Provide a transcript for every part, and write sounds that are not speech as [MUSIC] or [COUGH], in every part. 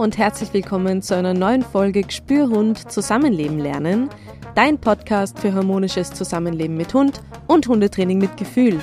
und herzlich willkommen zu einer neuen Folge Gespürhund Zusammenleben lernen, dein Podcast für harmonisches Zusammenleben mit Hund und Hundetraining mit Gefühl.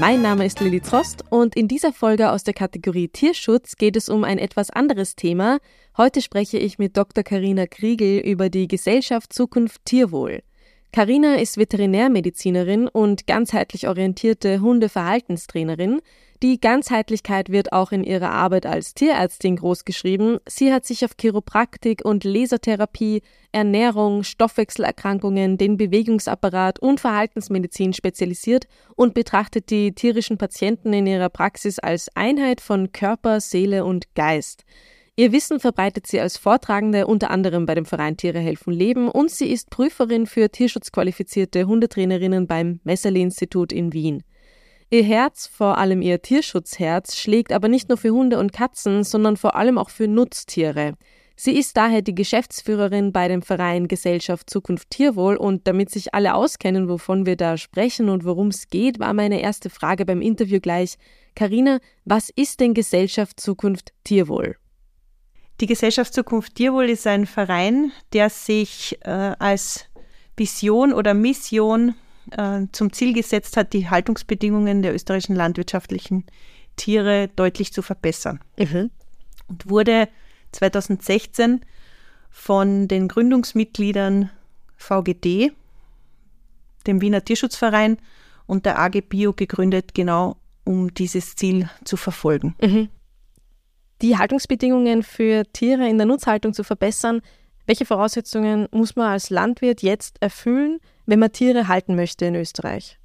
Mein Name ist Lilly Trost und in dieser Folge aus der Kategorie Tierschutz geht es um ein etwas anderes Thema. Heute spreche ich mit Dr. Karina Kriegel über die Gesellschaft Zukunft Tierwohl. Karina ist Veterinärmedizinerin und ganzheitlich orientierte Hundeverhaltenstrainerin. Die Ganzheitlichkeit wird auch in ihrer Arbeit als Tierärztin großgeschrieben. Sie hat sich auf Chiropraktik und Lasertherapie, Ernährung, Stoffwechselerkrankungen, den Bewegungsapparat und Verhaltensmedizin spezialisiert und betrachtet die tierischen Patienten in ihrer Praxis als Einheit von Körper, Seele und Geist. Ihr Wissen verbreitet sie als Vortragende unter anderem bei dem Verein Tiere helfen Leben und sie ist Prüferin für tierschutzqualifizierte Hundetrainerinnen beim Messerli-Institut in Wien. Ihr Herz, vor allem ihr Tierschutzherz, schlägt aber nicht nur für Hunde und Katzen, sondern vor allem auch für Nutztiere. Sie ist daher die Geschäftsführerin bei dem Verein Gesellschaft Zukunft Tierwohl und damit sich alle auskennen, wovon wir da sprechen und worum es geht, war meine erste Frage beim Interview gleich: Karina, was ist denn Gesellschaft Zukunft Tierwohl? Die Gesellschaft Zukunft Tierwohl ist ein Verein, der sich äh, als Vision oder Mission äh, zum Ziel gesetzt hat, die Haltungsbedingungen der österreichischen landwirtschaftlichen Tiere deutlich zu verbessern. Mhm. Und wurde 2016 von den Gründungsmitgliedern VGD, dem Wiener Tierschutzverein und der AG Bio gegründet, genau um dieses Ziel zu verfolgen. Mhm. Die Haltungsbedingungen für Tiere in der Nutzhaltung zu verbessern, welche Voraussetzungen muss man als Landwirt jetzt erfüllen, wenn man Tiere halten möchte in Österreich?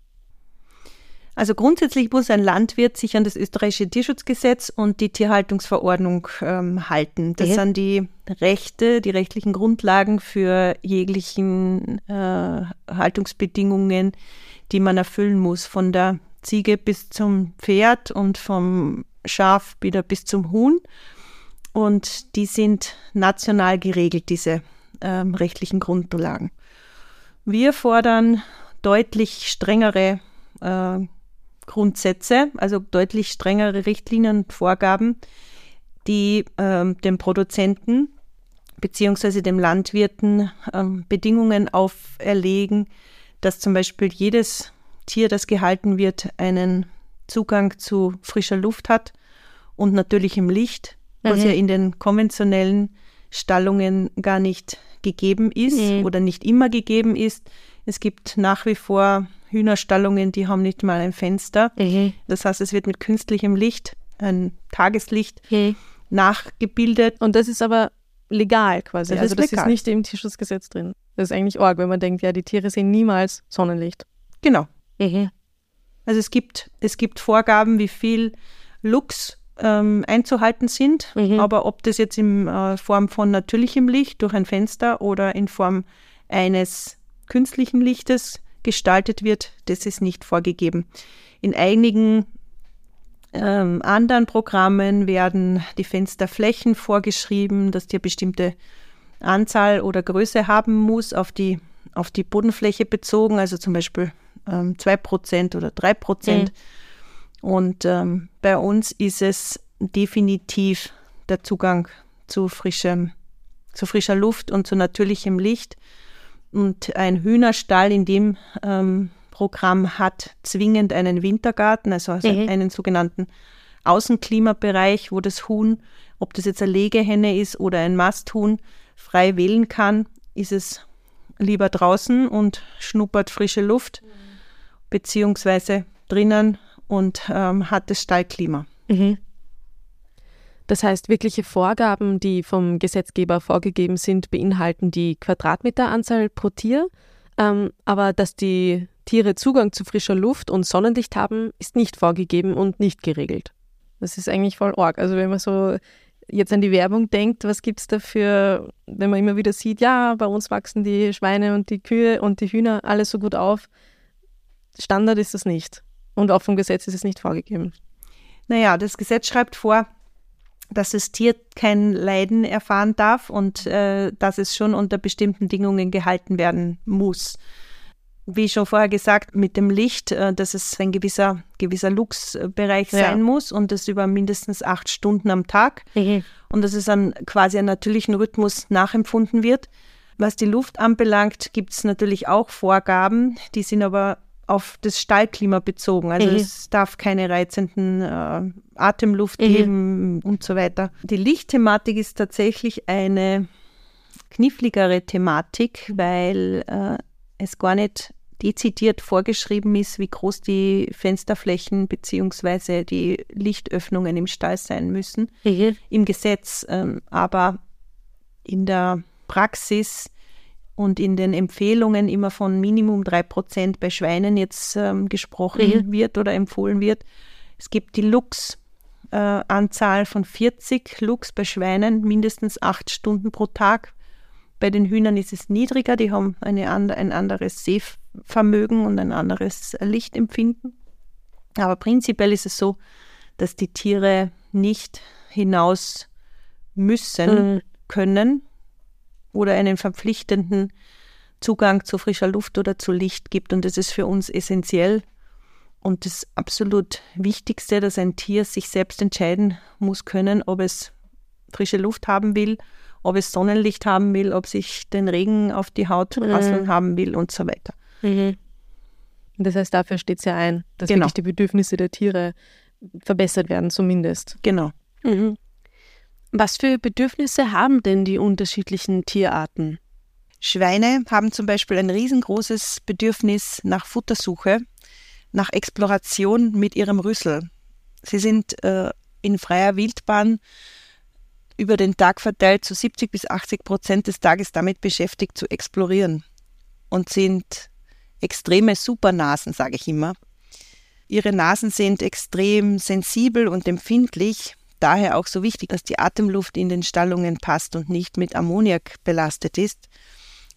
Also grundsätzlich muss ein Landwirt sich an das österreichische Tierschutzgesetz und die Tierhaltungsverordnung ähm, halten. Das ja. sind die Rechte, die rechtlichen Grundlagen für jeglichen äh, Haltungsbedingungen, die man erfüllen muss, von der Ziege bis zum Pferd und vom Schaf wieder bis zum Huhn. Und die sind national geregelt, diese ähm, rechtlichen Grundlagen. Wir fordern deutlich strengere äh, Grundsätze, also deutlich strengere Richtlinien, Vorgaben, die äh, dem Produzenten beziehungsweise dem Landwirten äh, Bedingungen auferlegen, dass zum Beispiel jedes Tier, das gehalten wird, einen Zugang zu frischer Luft hat und natürlich im Licht, was mhm. ja in den konventionellen Stallungen gar nicht gegeben ist mhm. oder nicht immer gegeben ist. Es gibt nach wie vor Hühnerstallungen, die haben nicht mal ein Fenster. Mhm. Das heißt, es wird mit künstlichem Licht, ein Tageslicht, nachgebildet. Und das ist aber legal quasi. Das also ist das legal. ist nicht im Tierschutzgesetz drin. Das ist eigentlich arg, wenn man denkt, ja, die Tiere sehen niemals Sonnenlicht. Genau. Also es gibt, es gibt Vorgaben, wie viel Lux ähm, einzuhalten sind, mhm. aber ob das jetzt in äh, Form von natürlichem Licht durch ein Fenster oder in Form eines künstlichen Lichtes gestaltet wird, das ist nicht vorgegeben. In einigen ähm, anderen Programmen werden die Fensterflächen vorgeschrieben, dass die eine bestimmte Anzahl oder Größe haben muss, auf die, auf die Bodenfläche bezogen, also zum Beispiel ähm, 2% oder 3%. Mhm. Und ähm, bei uns ist es definitiv der Zugang zu frischem, zu frischer Luft und zu natürlichem Licht. Und ein Hühnerstall in dem ähm, Programm hat zwingend einen Wintergarten, also, also mhm. einen sogenannten Außenklimabereich, wo das Huhn, ob das jetzt eine Legehenne ist oder ein Masthuhn, frei wählen kann, ist es lieber draußen und schnuppert frische Luft, mhm. beziehungsweise drinnen und ähm, hat das Stallklima. Mhm. Das heißt, wirkliche Vorgaben, die vom Gesetzgeber vorgegeben sind, beinhalten die Quadratmeteranzahl pro Tier. Ähm, aber dass die Tiere Zugang zu frischer Luft und Sonnenlicht haben, ist nicht vorgegeben und nicht geregelt. Das ist eigentlich voll arg. Also wenn man so jetzt an die Werbung denkt, was gibt es dafür, wenn man immer wieder sieht, ja, bei uns wachsen die Schweine und die Kühe und die Hühner alles so gut auf. Standard ist das nicht. Und auch vom Gesetz ist es nicht vorgegeben. Naja, das Gesetz schreibt vor, dass das Tier kein Leiden erfahren darf und äh, dass es schon unter bestimmten Bedingungen gehalten werden muss. wie schon vorher gesagt, mit dem Licht, äh, dass es ein gewisser, gewisser Luxbereich ja. sein muss und das über mindestens acht Stunden am Tag. Mhm. Und dass es dann quasi einen natürlichen Rhythmus nachempfunden wird. Was die Luft anbelangt, gibt es natürlich auch Vorgaben, die sind aber auf das Stallklima bezogen. Also mhm. es darf keine reizenden äh, Atemluft mhm. geben und so weiter. Die Lichtthematik ist tatsächlich eine kniffligere Thematik, weil äh, es gar nicht dezidiert vorgeschrieben ist, wie groß die Fensterflächen bzw. die Lichtöffnungen im Stall sein müssen mhm. im Gesetz. Ähm, aber in der Praxis und in den Empfehlungen immer von Minimum drei Prozent bei Schweinen jetzt ähm, gesprochen mhm. wird oder empfohlen wird. Es gibt die Lux-Anzahl äh, von 40 Lux bei Schweinen, mindestens acht Stunden pro Tag. Bei den Hühnern ist es niedriger, die haben eine, ein anderes Sehvermögen und ein anderes Lichtempfinden. Aber prinzipiell ist es so, dass die Tiere nicht hinaus müssen mhm. können oder einen verpflichtenden Zugang zu frischer Luft oder zu Licht gibt. Und das ist für uns essentiell und das absolut Wichtigste, dass ein Tier sich selbst entscheiden muss können, ob es frische Luft haben will ob es Sonnenlicht haben will, ob sich den Regen auf die Haut prasseln mhm. haben will und so weiter. Mhm. Das heißt, dafür steht es ja ein, dass genau. wirklich die Bedürfnisse der Tiere verbessert werden, zumindest. Genau. Mhm. Was für Bedürfnisse haben denn die unterschiedlichen Tierarten? Schweine haben zum Beispiel ein riesengroßes Bedürfnis nach Futtersuche, nach Exploration mit ihrem Rüssel. Sie sind äh, in freier Wildbahn über den Tag verteilt zu 70 bis 80 Prozent des Tages damit beschäftigt zu explorieren und sind extreme Supernasen, sage ich immer. Ihre Nasen sind extrem sensibel und empfindlich, daher auch so wichtig, dass die Atemluft in den Stallungen passt und nicht mit Ammoniak belastet ist.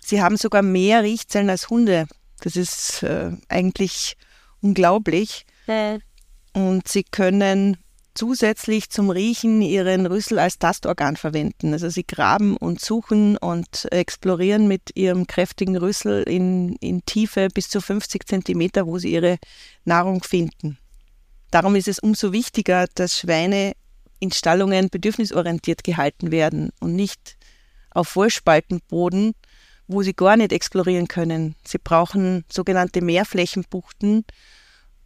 Sie haben sogar mehr Riechzellen als Hunde. Das ist äh, eigentlich unglaublich. Äh. Und sie können zusätzlich zum Riechen ihren Rüssel als Tastorgan verwenden. Also sie graben und suchen und explorieren mit ihrem kräftigen Rüssel in, in Tiefe bis zu 50 Zentimeter, wo sie ihre Nahrung finden. Darum ist es umso wichtiger, dass Schweine in Stallungen bedürfnisorientiert gehalten werden und nicht auf Vollspaltenboden, wo sie gar nicht explorieren können. Sie brauchen sogenannte Mehrflächenbuchten,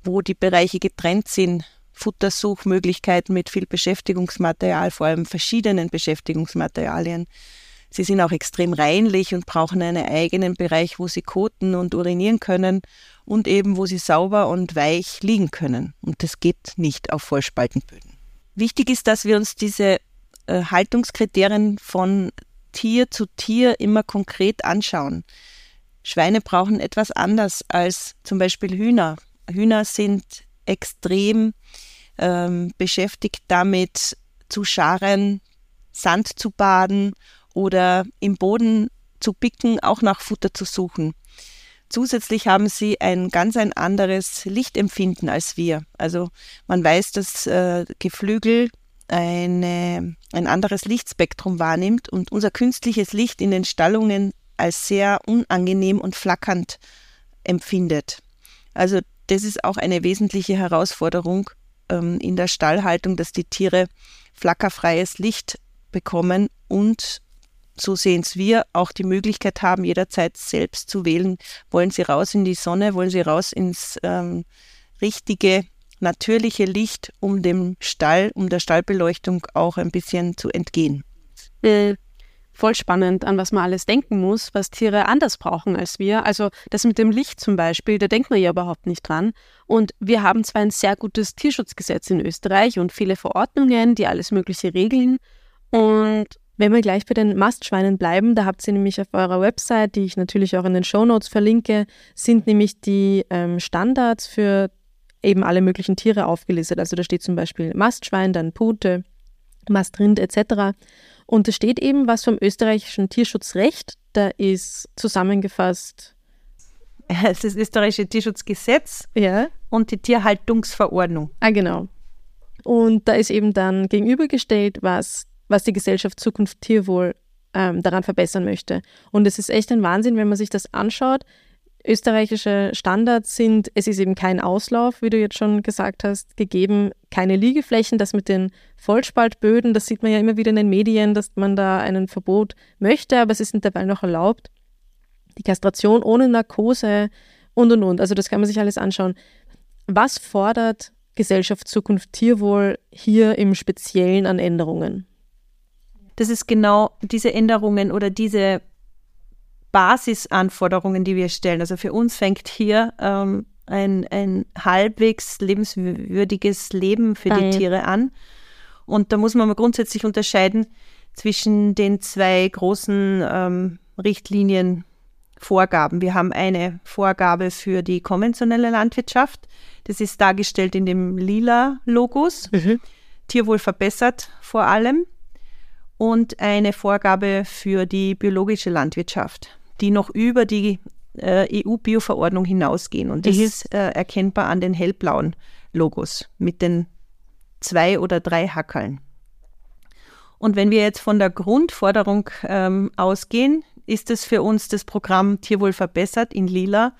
wo die Bereiche getrennt sind Futtersuchmöglichkeiten mit viel Beschäftigungsmaterial, vor allem verschiedenen Beschäftigungsmaterialien. Sie sind auch extrem reinlich und brauchen einen eigenen Bereich, wo sie koten und urinieren können und eben, wo sie sauber und weich liegen können. Und das geht nicht auf Vollspaltenböden. Wichtig ist, dass wir uns diese äh, Haltungskriterien von Tier zu Tier immer konkret anschauen. Schweine brauchen etwas anders als zum Beispiel Hühner. Hühner sind extrem ähm, beschäftigt damit, zu scharen, Sand zu baden oder im Boden zu picken, auch nach Futter zu suchen. Zusätzlich haben sie ein ganz ein anderes Lichtempfinden als wir. Also man weiß, dass äh, Geflügel eine, ein anderes Lichtspektrum wahrnimmt und unser künstliches Licht in den Stallungen als sehr unangenehm und flackernd empfindet. Also das ist auch eine wesentliche Herausforderung ähm, in der Stallhaltung, dass die Tiere flackerfreies Licht bekommen und so sehen es wir, auch die Möglichkeit haben, jederzeit selbst zu wählen, wollen sie raus in die Sonne, wollen sie raus ins ähm, richtige, natürliche Licht, um dem Stall, um der Stallbeleuchtung auch ein bisschen zu entgehen. Äh, voll spannend, an was man alles denken muss, was Tiere anders brauchen als wir. Also das mit dem Licht zum Beispiel, da denkt man ja überhaupt nicht dran. Und wir haben zwar ein sehr gutes Tierschutzgesetz in Österreich und viele Verordnungen, die alles Mögliche regeln. Und wenn wir gleich bei den Mastschweinen bleiben, da habt ihr nämlich auf eurer Website, die ich natürlich auch in den Show Notes verlinke, sind nämlich die ähm, Standards für eben alle möglichen Tiere aufgelistet. Also da steht zum Beispiel Mastschwein, dann Pute, Mastrind etc. Und es steht eben was vom österreichischen Tierschutzrecht. Da ist zusammengefasst. [LAUGHS] Es ist das österreichische Tierschutzgesetz ja. und die Tierhaltungsverordnung. Ah, genau. Und da ist eben dann gegenübergestellt, was, was die Gesellschaft Zukunft Tierwohl ähm, daran verbessern möchte. Und es ist echt ein Wahnsinn, wenn man sich das anschaut, Österreichische Standards sind, es ist eben kein Auslauf, wie du jetzt schon gesagt hast, gegeben, keine Liegeflächen. Das mit den Vollspaltböden, das sieht man ja immer wieder in den Medien, dass man da ein Verbot möchte, aber es ist dabei noch erlaubt. Die Kastration ohne Narkose und und und. Also das kann man sich alles anschauen. Was fordert Gesellschaft Zukunft Tierwohl hier im Speziellen an Änderungen? Das ist genau diese Änderungen oder diese Basisanforderungen, die wir stellen. Also für uns fängt hier ähm, ein, ein halbwegs lebenswürdiges Leben für die Tiere an. Und da muss man mal grundsätzlich unterscheiden zwischen den zwei großen ähm, Richtlinien Vorgaben. Wir haben eine Vorgabe für die konventionelle Landwirtschaft. Das ist dargestellt in dem lila Logos. Mhm. Tierwohl verbessert vor allem. Und eine Vorgabe für die biologische Landwirtschaft die noch über die äh, EU-Bio-Verordnung hinausgehen. Und das ist äh, erkennbar an den hellblauen Logos mit den zwei oder drei Hackeln. Und wenn wir jetzt von der Grundforderung ähm, ausgehen, ist es für uns das Programm Tierwohl verbessert in Lila.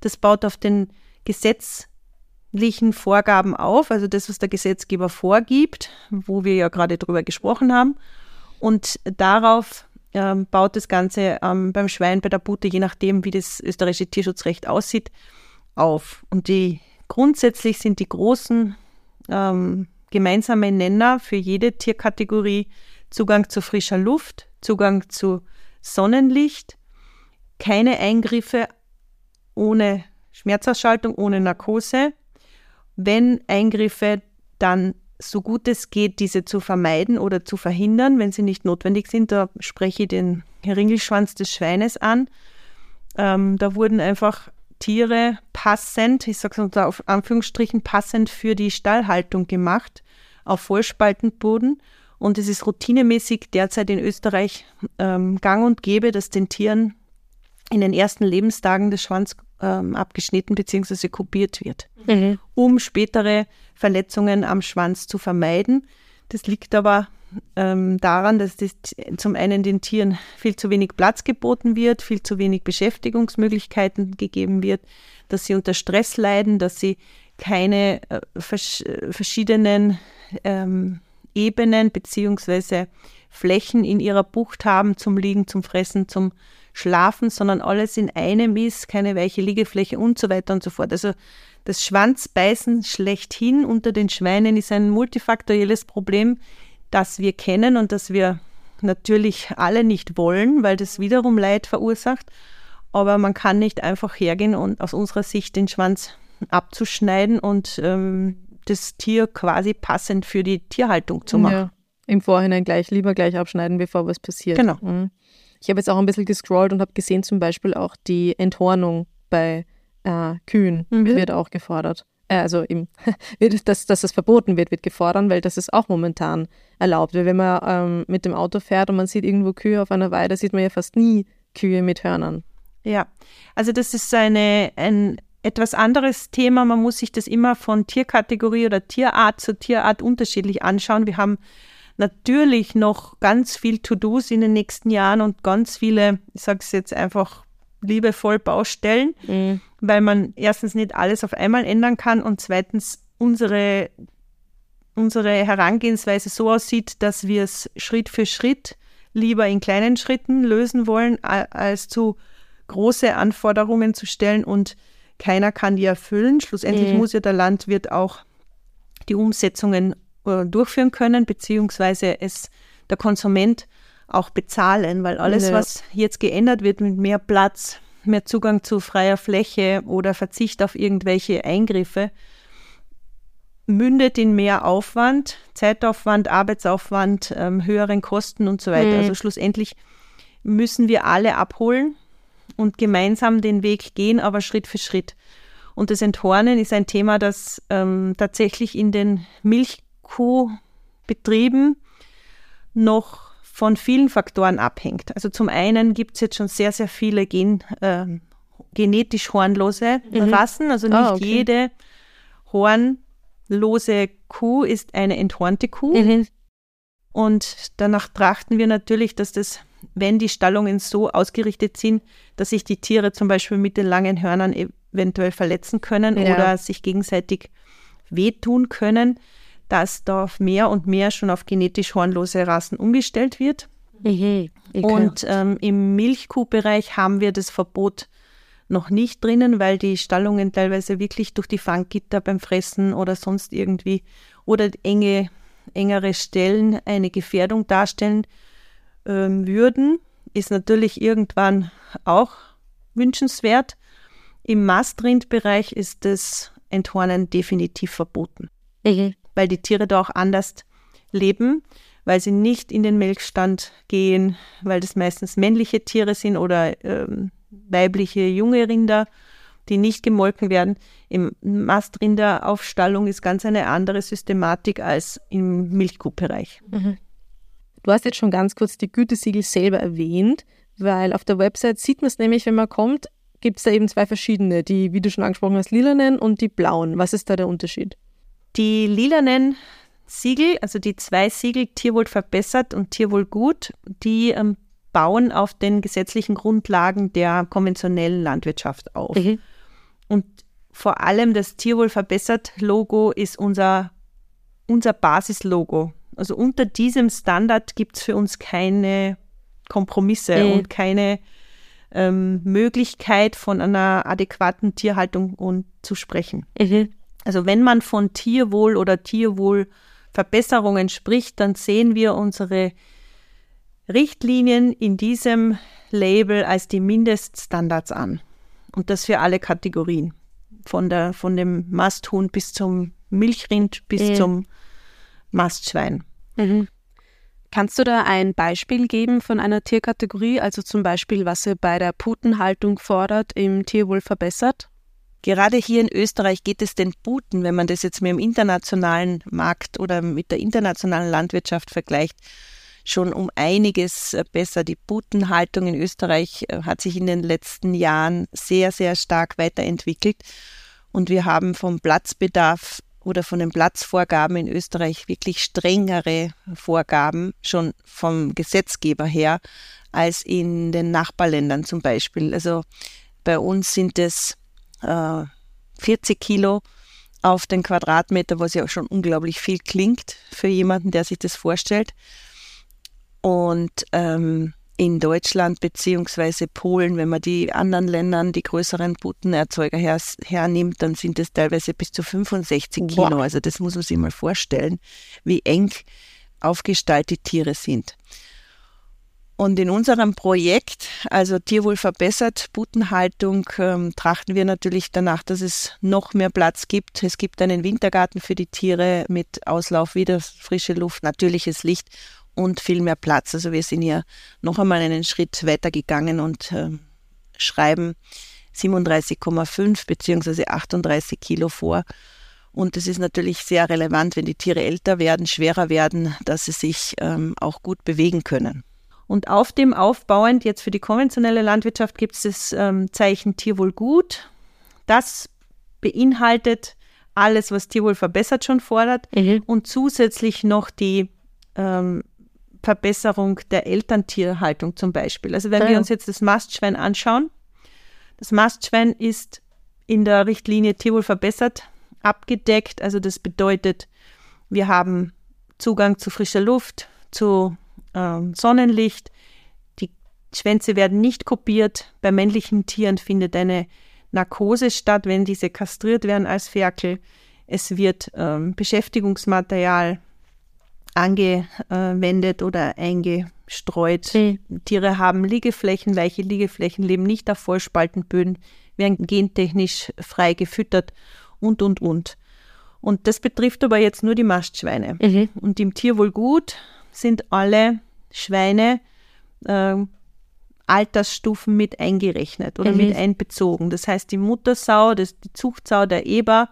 Das baut auf den gesetzlichen Vorgaben auf, also das, was der Gesetzgeber vorgibt, wo wir ja gerade drüber gesprochen haben. Und darauf ähm, baut das Ganze ähm, beim Schwein, bei der Pute, je nachdem, wie das österreichische Tierschutzrecht aussieht, auf. Und die grundsätzlich sind die großen ähm, gemeinsamen Nenner für jede Tierkategorie Zugang zu frischer Luft, Zugang zu Sonnenlicht, keine Eingriffe ohne Schmerzausschaltung, ohne Narkose. Wenn Eingriffe, dann so gut es geht, diese zu vermeiden oder zu verhindern, wenn sie nicht notwendig sind. Da spreche ich den Ringelschwanz des Schweines an. Ähm, da wurden einfach Tiere passend, ich sage es unter Anführungsstrichen, passend für die Stallhaltung gemacht, auf Vollspaltenboden. Und es ist routinemäßig derzeit in Österreich ähm, gang und gäbe, dass den Tieren in den ersten Lebenstagen des Schwanz ähm, abgeschnitten bzw. kopiert wird, mhm. um spätere Verletzungen am Schwanz zu vermeiden. Das liegt aber ähm, daran, dass das zum einen den Tieren viel zu wenig Platz geboten wird, viel zu wenig Beschäftigungsmöglichkeiten gegeben wird, dass sie unter Stress leiden, dass sie keine äh, vers verschiedenen ähm, Ebenen bzw. Flächen in ihrer Bucht haben zum Liegen, zum Fressen, zum Schlafen, sondern alles in einem ist, keine weiche Liegefläche und so weiter und so fort. Also das Schwanzbeißen schlechthin unter den Schweinen ist ein multifaktorielles Problem, das wir kennen und das wir natürlich alle nicht wollen, weil das wiederum Leid verursacht. Aber man kann nicht einfach hergehen und aus unserer Sicht den Schwanz abzuschneiden und ähm, das Tier quasi passend für die Tierhaltung zu machen. Ja, Im Vorhinein gleich, lieber gleich abschneiden, bevor was passiert. Genau. Mhm. Ich habe jetzt auch ein bisschen gescrollt und habe gesehen, zum Beispiel auch die Enthornung bei äh, Kühen mhm. wird auch gefordert. Äh, also eben, [LAUGHS] dass, dass das verboten wird, wird gefordert, weil das ist auch momentan erlaubt. Weil wenn man ähm, mit dem Auto fährt und man sieht irgendwo Kühe auf einer Weide, sieht man ja fast nie Kühe mit Hörnern. Ja, also das ist eine, ein etwas anderes Thema. Man muss sich das immer von Tierkategorie oder Tierart zu Tierart unterschiedlich anschauen. Wir haben natürlich noch ganz viel To-Dos in den nächsten Jahren und ganz viele, ich sage es jetzt einfach liebevoll, Baustellen, mhm. weil man erstens nicht alles auf einmal ändern kann und zweitens unsere, unsere Herangehensweise so aussieht, dass wir es Schritt für Schritt lieber in kleinen Schritten lösen wollen, als zu große Anforderungen zu stellen und keiner kann die erfüllen. Schlussendlich mhm. muss ja der Landwirt auch die Umsetzungen durchführen können, beziehungsweise es der Konsument auch bezahlen, weil alles, ja. was jetzt geändert wird mit mehr Platz, mehr Zugang zu freier Fläche oder Verzicht auf irgendwelche Eingriffe, mündet in mehr Aufwand, Zeitaufwand, Arbeitsaufwand, ähm, höheren Kosten und so weiter. Mhm. Also schlussendlich müssen wir alle abholen und gemeinsam den Weg gehen, aber Schritt für Schritt. Und das Enthornen ist ein Thema, das ähm, tatsächlich in den Milch Kuhbetrieben noch von vielen Faktoren abhängt. Also zum einen gibt es jetzt schon sehr, sehr viele Gen, äh, genetisch hornlose mhm. Rassen. Also nicht ah, okay. jede hornlose Kuh ist eine enthornte Kuh. Mhm. Und danach trachten wir natürlich, dass das wenn die Stallungen so ausgerichtet sind, dass sich die Tiere zum Beispiel mit den langen Hörnern eventuell verletzen können ja. oder sich gegenseitig wehtun können, dass da mehr und mehr schon auf genetisch hornlose Rassen umgestellt wird. Mhm, und ähm, im Milchkuhbereich haben wir das Verbot noch nicht drinnen, weil die Stallungen teilweise wirklich durch die Fanggitter beim Fressen oder sonst irgendwie oder enge, engere Stellen eine Gefährdung darstellen ähm, würden. Ist natürlich irgendwann auch wünschenswert. Im Mastrindbereich ist das Enthornen definitiv verboten, mhm. Weil die Tiere da auch anders leben, weil sie nicht in den Melkstand gehen, weil das meistens männliche Tiere sind oder ähm, weibliche junge Rinder, die nicht gemolken werden. Im Mastrinderaufstallung ist ganz eine andere Systematik als im Milchkuhbereich. Mhm. Du hast jetzt schon ganz kurz die Gütesiegel selber erwähnt, weil auf der Website sieht man es nämlich, wenn man kommt, gibt es da eben zwei verschiedene, die, wie du schon angesprochen hast, lilanen und die blauen. Was ist da der Unterschied? Die lilanen Siegel, also die zwei Siegel Tierwohl verbessert und Tierwohl gut, die ähm, bauen auf den gesetzlichen Grundlagen der konventionellen Landwirtschaft auf. Mhm. Und vor allem das Tierwohl verbessert Logo ist unser, unser Basislogo. Also unter diesem Standard gibt es für uns keine Kompromisse mhm. und keine ähm, Möglichkeit von einer adäquaten Tierhaltung und zu sprechen. Mhm. Also wenn man von Tierwohl oder Tierwohlverbesserungen spricht, dann sehen wir unsere Richtlinien in diesem Label als die Mindeststandards an. Und das für alle Kategorien. Von, der, von dem Masthuhn bis zum Milchrind bis ja. zum Mastschwein. Mhm. Kannst du da ein Beispiel geben von einer Tierkategorie, also zum Beispiel, was ihr bei der Putenhaltung fordert, im Tierwohl verbessert? Gerade hier in Österreich geht es den Puten, wenn man das jetzt mit dem internationalen Markt oder mit der internationalen Landwirtschaft vergleicht, schon um einiges äh, besser. Die Butenhaltung in Österreich äh, hat sich in den letzten Jahren sehr, sehr stark weiterentwickelt. Und wir haben vom Platzbedarf oder von den Platzvorgaben in Österreich wirklich strengere Vorgaben schon vom Gesetzgeber her als in den Nachbarländern zum Beispiel. Also bei uns sind es äh, 40 Kilo auf den Quadratmeter, was ja schon unglaublich viel klingt für jemanden, der sich das vorstellt. Und ähm, in Deutschland beziehungsweise Polen, wenn man die anderen Ländern, die größeren Buttenerzeuger her, hernimmt, dann sind es teilweise bis zu 65 Kilo. Wow. Also das muss man sich mal vorstellen, wie eng aufgestaltet Tiere sind. Und in unserem Projekt, also Tierwohl verbessert, Buttenhaltung, ähm, trachten wir natürlich danach, dass es noch mehr Platz gibt. Es gibt einen Wintergarten für die Tiere mit Auslauf, wieder frische Luft, natürliches Licht und viel mehr Platz. Also wir sind hier noch einmal einen Schritt weiter gegangen und äh, schreiben 37,5 beziehungsweise 38 Kilo vor. Und das ist natürlich sehr relevant, wenn die Tiere älter werden, schwerer werden, dass sie sich ähm, auch gut bewegen können. Und auf dem aufbauend, jetzt für die konventionelle Landwirtschaft, gibt es das ähm, Zeichen Tierwohl gut. Das beinhaltet alles, was Tierwohl verbessert schon fordert mhm. und zusätzlich noch die ähm, Verbesserung der Elterntierhaltung zum Beispiel. Also wenn ja. wir uns jetzt das Mastschwein anschauen, das Mastschwein ist in der Richtlinie Tierwohl verbessert abgedeckt. Also das bedeutet, wir haben Zugang zu frischer Luft, zu ähm, Sonnenlicht. Die Schwänze werden nicht kopiert. Bei männlichen Tieren findet eine Narkose statt, wenn diese kastriert werden als Ferkel. Es wird ähm, Beschäftigungsmaterial angewendet oder eingestreut. Mhm. Tiere haben Liegeflächen, weiche Liegeflächen, leben nicht auf Vollspaltenböden, werden gentechnisch frei gefüttert und, und, und. Und das betrifft aber jetzt nur die Mastschweine. Mhm. Und im Tierwohlgut sind alle Schweine äh, Altersstufen mit eingerechnet oder mhm. mit einbezogen. Das heißt, die Muttersau, das, die Zuchtsau, der Eber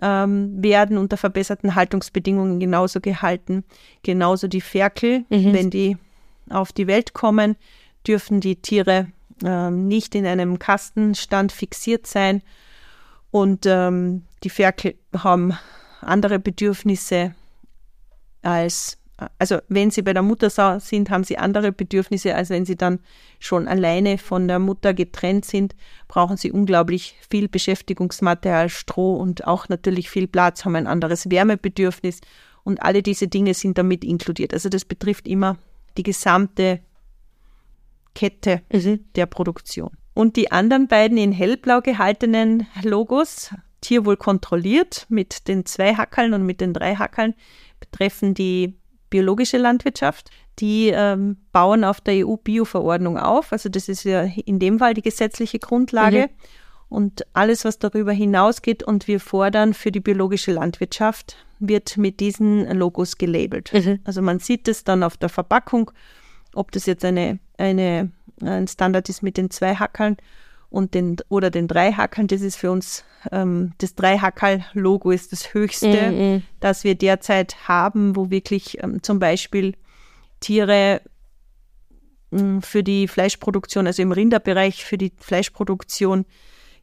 ähm, werden unter verbesserten Haltungsbedingungen genauso gehalten. Genauso die Ferkel, mhm. wenn die auf die Welt kommen, dürfen die Tiere ähm, nicht in einem Kastenstand fixiert sein. Und ähm, die Ferkel haben andere Bedürfnisse als also wenn sie bei der Muttersau sind, haben sie andere Bedürfnisse, als wenn sie dann schon alleine von der Mutter getrennt sind, brauchen sie unglaublich viel Beschäftigungsmaterial, Stroh und auch natürlich viel Platz, haben ein anderes Wärmebedürfnis und alle diese Dinge sind damit inkludiert. Also das betrifft immer die gesamte Kette mhm. der Produktion. Und die anderen beiden in hellblau gehaltenen Logos, Tierwohl kontrolliert mit den zwei Hackeln und mit den drei Hackeln, betreffen die biologische Landwirtschaft. Die ähm, bauen auf der EU-Bio-Verordnung auf. Also das ist ja in dem Fall die gesetzliche Grundlage. Mhm. Und alles, was darüber hinausgeht und wir fordern für die biologische Landwirtschaft, wird mit diesen Logos gelabelt. Mhm. Also man sieht es dann auf der Verpackung, ob das jetzt eine, eine, ein Standard ist mit den zwei Hackeln und den, oder den drei Hackeln. Das ist für uns, ähm, das Drei-Hackerl-Logo ist das höchste, mhm. das wir derzeit haben, wo wirklich ähm, zum Beispiel Tiere mh, für die Fleischproduktion, also im Rinderbereich für die Fleischproduktion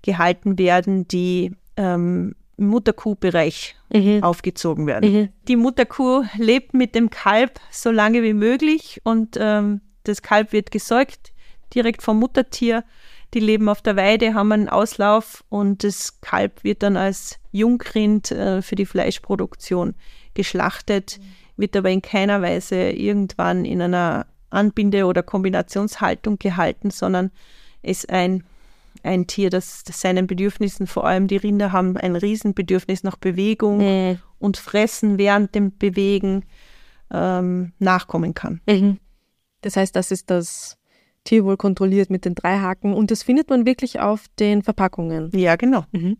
gehalten werden, die ähm, im Mutterkuhbereich mhm. aufgezogen werden. Mhm. Die Mutterkuh lebt mit dem Kalb so lange wie möglich und ähm, das Kalb wird gesäugt direkt vom Muttertier die leben auf der Weide, haben einen Auslauf und das Kalb wird dann als Jungrind äh, für die Fleischproduktion geschlachtet, mhm. wird aber in keiner Weise irgendwann in einer Anbinde- oder Kombinationshaltung gehalten, sondern ist ein, ein Tier, das, das seinen Bedürfnissen, vor allem die Rinder haben ein Riesenbedürfnis nach Bewegung mhm. und Fressen während dem Bewegen ähm, nachkommen kann. Mhm. Das heißt, das ist das Tierwohl kontrolliert mit den drei Haken und das findet man wirklich auf den Verpackungen. Ja, genau. Mhm.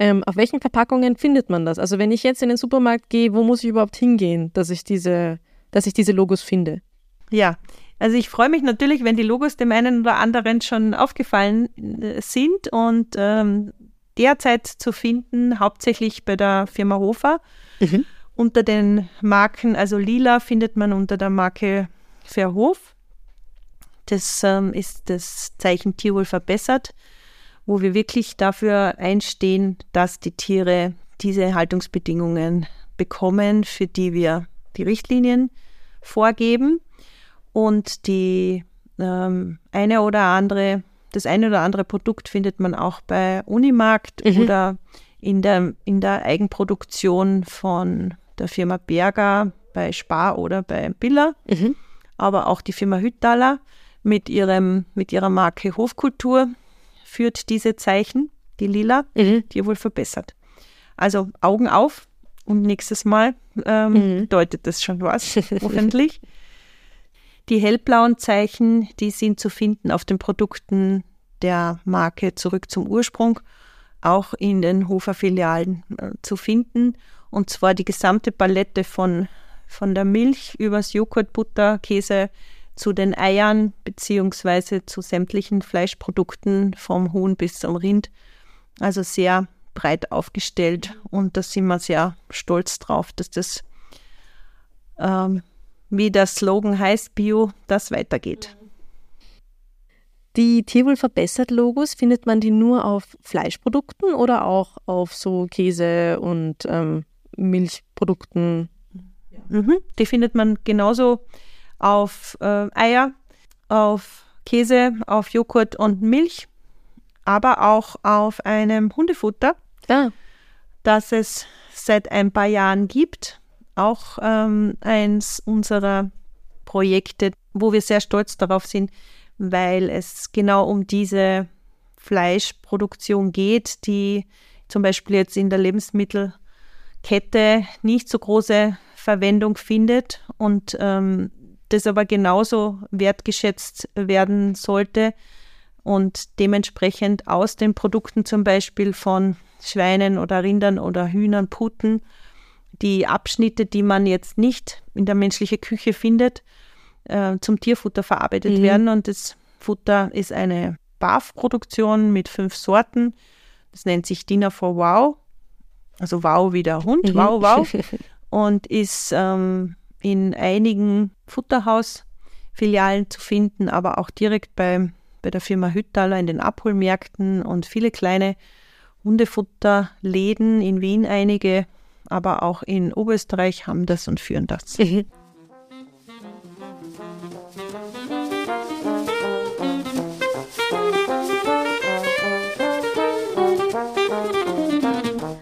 Ähm, auf welchen Verpackungen findet man das? Also wenn ich jetzt in den Supermarkt gehe, wo muss ich überhaupt hingehen, dass ich diese, dass ich diese Logos finde? Ja, also ich freue mich natürlich, wenn die Logos dem einen oder anderen schon aufgefallen äh, sind und ähm, derzeit zu finden, hauptsächlich bei der Firma Hofer. Mhm. Unter den Marken, also Lila findet man unter der Marke Verhof. Das ähm, ist das Zeichen Tierwohl verbessert, wo wir wirklich dafür einstehen, dass die Tiere diese Haltungsbedingungen bekommen, für die wir die Richtlinien vorgeben. Und die ähm, eine oder andere, das eine oder andere Produkt findet man auch bei Unimarkt mhm. oder in der, in der Eigenproduktion von der Firma Berger bei Spar oder bei Biller, mhm. aber auch die Firma Hüttaler mit, ihrem, mit ihrer Marke Hofkultur führt diese Zeichen, die lila, mhm. die wohl verbessert. Also Augen auf und nächstes Mal ähm, mhm. deutet das schon was, [LAUGHS] hoffentlich. Die hellblauen Zeichen, die sind zu finden auf den Produkten der Marke Zurück zum Ursprung, auch in den Hofer-Filialen äh, zu finden. Und zwar die gesamte Palette von, von der Milch übers Joghurt, Butter, Käse, zu den Eiern beziehungsweise zu sämtlichen Fleischprodukten vom Huhn bis zum Rind. Also sehr breit aufgestellt und da sind wir sehr stolz drauf, dass das, ähm, wie der Slogan heißt, Bio, das weitergeht. Die Tierwohl verbessert Logos, findet man die nur auf Fleischprodukten oder auch auf so Käse und ähm, Milchprodukten? Mhm, die findet man genauso auf äh, Eier, auf Käse, auf Joghurt und Milch, aber auch auf einem Hundefutter, ja. das es seit ein paar Jahren gibt. Auch ähm, eins unserer Projekte, wo wir sehr stolz darauf sind, weil es genau um diese Fleischproduktion geht, die zum Beispiel jetzt in der Lebensmittelkette nicht so große Verwendung findet und ähm, das aber genauso wertgeschätzt werden sollte und dementsprechend aus den Produkten zum Beispiel von Schweinen oder Rindern oder Hühnern, Puten, die Abschnitte, die man jetzt nicht in der menschlichen Küche findet, äh, zum Tierfutter verarbeitet mhm. werden. Und das Futter ist eine BAF-Produktion mit fünf Sorten. Das nennt sich Dinner for Wow. Also Wow wie der Hund, mhm. Wow, Wow. [LAUGHS] Und ist ähm, in einigen Futterhausfilialen zu finden, aber auch direkt bei, bei der Firma Hüttaler in den Abholmärkten und viele kleine Hundefutterläden in Wien einige, aber auch in Oberösterreich haben das und führen das. [LAUGHS]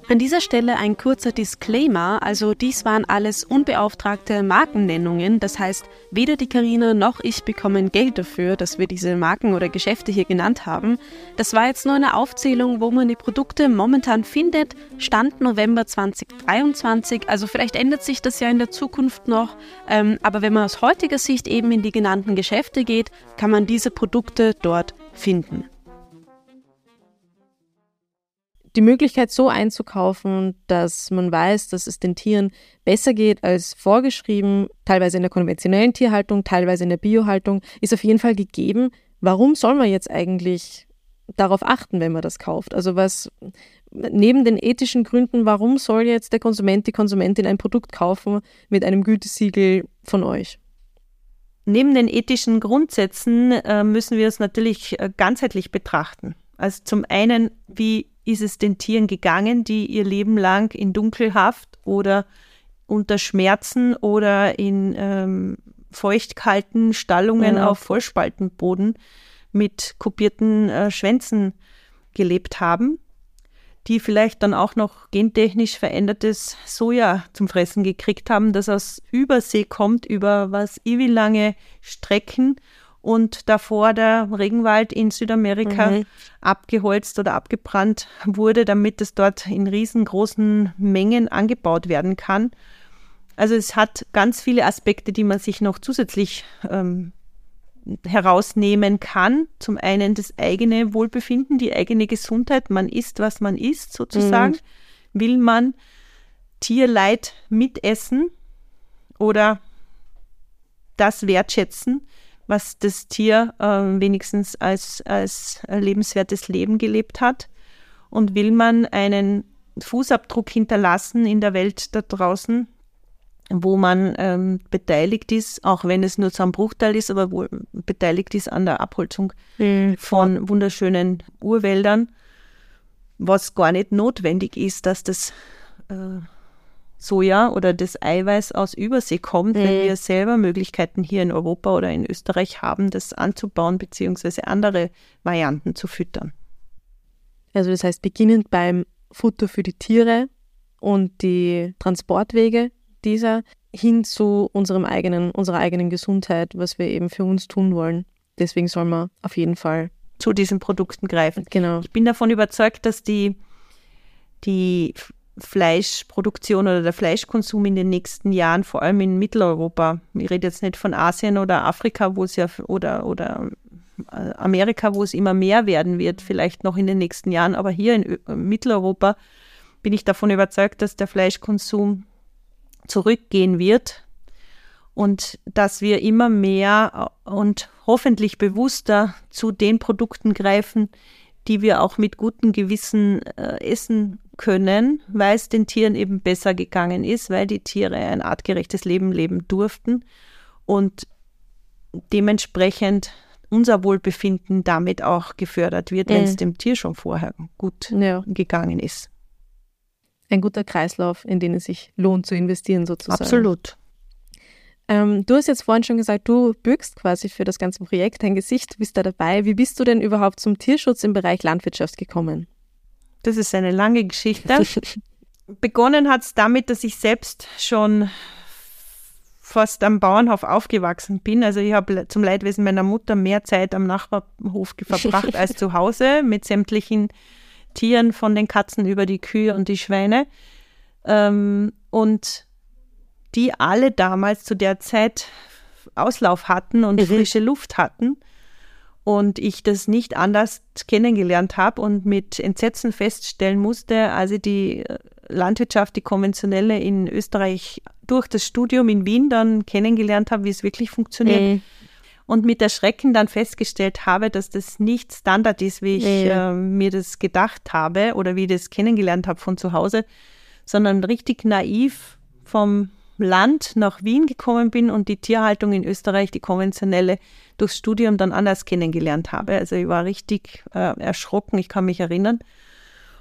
An dieser Stelle ein kurzer Disclaimer, also dies waren alles unbeauftragte Markennennungen, das heißt, weder die Karina noch ich bekommen Geld dafür, dass wir diese Marken oder Geschäfte hier genannt haben. Das war jetzt nur eine Aufzählung, wo man die Produkte momentan findet, Stand November 2023, also vielleicht ändert sich das ja in der Zukunft noch, ähm, aber wenn man aus heutiger Sicht eben in die genannten Geschäfte geht, kann man diese Produkte dort finden. Die Möglichkeit so einzukaufen, dass man weiß, dass es den Tieren besser geht als vorgeschrieben, teilweise in der konventionellen Tierhaltung, teilweise in der Biohaltung, ist auf jeden Fall gegeben. Warum soll man jetzt eigentlich darauf achten, wenn man das kauft? Also was neben den ethischen Gründen, warum soll jetzt der Konsument, die Konsumentin ein Produkt kaufen mit einem Gütesiegel von euch? Neben den ethischen Grundsätzen äh, müssen wir es natürlich äh, ganzheitlich betrachten. Also zum einen, wie ist es den Tieren gegangen, die ihr Leben lang in Dunkelhaft oder unter Schmerzen oder in ähm, feuchtkalten Stallungen ja. auf Vollspaltenboden mit kopierten äh, Schwänzen gelebt haben, die vielleicht dann auch noch gentechnisch verändertes Soja zum Fressen gekriegt haben, das aus Übersee kommt über was ewig lange Strecken und davor der Regenwald in Südamerika mhm. abgeholzt oder abgebrannt wurde, damit es dort in riesengroßen Mengen angebaut werden kann. Also es hat ganz viele Aspekte, die man sich noch zusätzlich ähm, herausnehmen kann. Zum einen das eigene Wohlbefinden, die eigene Gesundheit. Man isst, was man isst, sozusagen. Mhm. Will man Tierleid mitessen oder das wertschätzen, was das Tier äh, wenigstens als, als lebenswertes Leben gelebt hat. Und will man einen Fußabdruck hinterlassen in der Welt da draußen, wo man ähm, beteiligt ist, auch wenn es nur zu einem Bruchteil ist, aber wo beteiligt ist an der Abholzung mhm. von wunderschönen Urwäldern, was gar nicht notwendig ist, dass das äh, Soja oder das Eiweiß aus Übersee kommt, mhm. wenn wir selber Möglichkeiten hier in Europa oder in Österreich haben, das anzubauen beziehungsweise andere Varianten zu füttern. Also das heißt, beginnend beim Futter für die Tiere und die Transportwege dieser hin zu unserem eigenen, unserer eigenen Gesundheit, was wir eben für uns tun wollen. Deswegen soll man auf jeden Fall zu diesen Produkten greifen. Genau. Ich bin davon überzeugt, dass die, die Fleischproduktion oder der Fleischkonsum in den nächsten Jahren, vor allem in Mitteleuropa, ich rede jetzt nicht von Asien oder Afrika, wo es ja oder oder äh, Amerika, wo es immer mehr werden wird, vielleicht noch in den nächsten Jahren, aber hier in Mitteleuropa bin ich davon überzeugt, dass der Fleischkonsum zurückgehen wird und dass wir immer mehr und hoffentlich bewusster zu den Produkten greifen, die wir auch mit gutem Gewissen äh, essen können, weil es den Tieren eben besser gegangen ist, weil die Tiere ein artgerechtes Leben leben durften und dementsprechend unser Wohlbefinden damit auch gefördert wird, wenn es dem Tier schon vorher gut ja. gegangen ist. Ein guter Kreislauf, in den es sich lohnt zu investieren, sozusagen. Absolut. Ähm, du hast jetzt vorhin schon gesagt, du bürgst quasi für das ganze Projekt, dein Gesicht, bist da dabei. Wie bist du denn überhaupt zum Tierschutz im Bereich Landwirtschaft gekommen? Das ist eine lange Geschichte. [LAUGHS] Begonnen hat es damit, dass ich selbst schon fast am Bauernhof aufgewachsen bin. Also ich habe zum Leidwesen meiner Mutter mehr Zeit am Nachbarhof verbracht [LAUGHS] als zu Hause mit sämtlichen Tieren, von den Katzen über die Kühe und die Schweine. Ähm, und die alle damals zu der Zeit Auslauf hatten und mhm. frische Luft hatten und ich das nicht anders kennengelernt habe und mit Entsetzen feststellen musste, als ich die äh, Landwirtschaft, die konventionelle in Österreich durch das Studium in Wien dann kennengelernt habe, wie es wirklich funktioniert. Mhm. Und mit Erschrecken dann festgestellt habe, dass das nicht Standard ist, wie ich mhm. äh, mir das gedacht habe oder wie ich das kennengelernt habe von zu Hause, sondern richtig naiv vom Land nach Wien gekommen bin und die Tierhaltung in Österreich, die konventionelle, durchs Studium dann anders kennengelernt habe. Also ich war richtig äh, erschrocken, ich kann mich erinnern.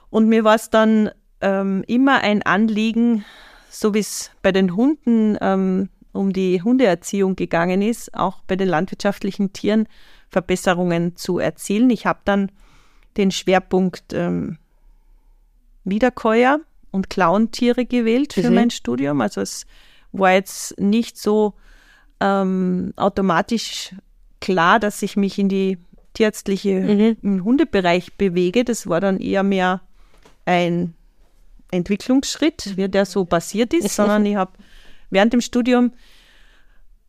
Und mir war es dann ähm, immer ein Anliegen, so wie es bei den Hunden ähm, um die Hundeerziehung gegangen ist, auch bei den landwirtschaftlichen Tieren Verbesserungen zu erzielen. Ich habe dann den Schwerpunkt ähm, Wiederkäuer und Clowntiere gewählt für mhm. mein Studium. Also es war jetzt nicht so ähm, automatisch klar, dass ich mich in die tierärztliche mhm. Hundebereich bewege. Das war dann eher mehr ein Entwicklungsschritt, wie der so passiert ist, [LAUGHS] sondern ich habe während dem Studium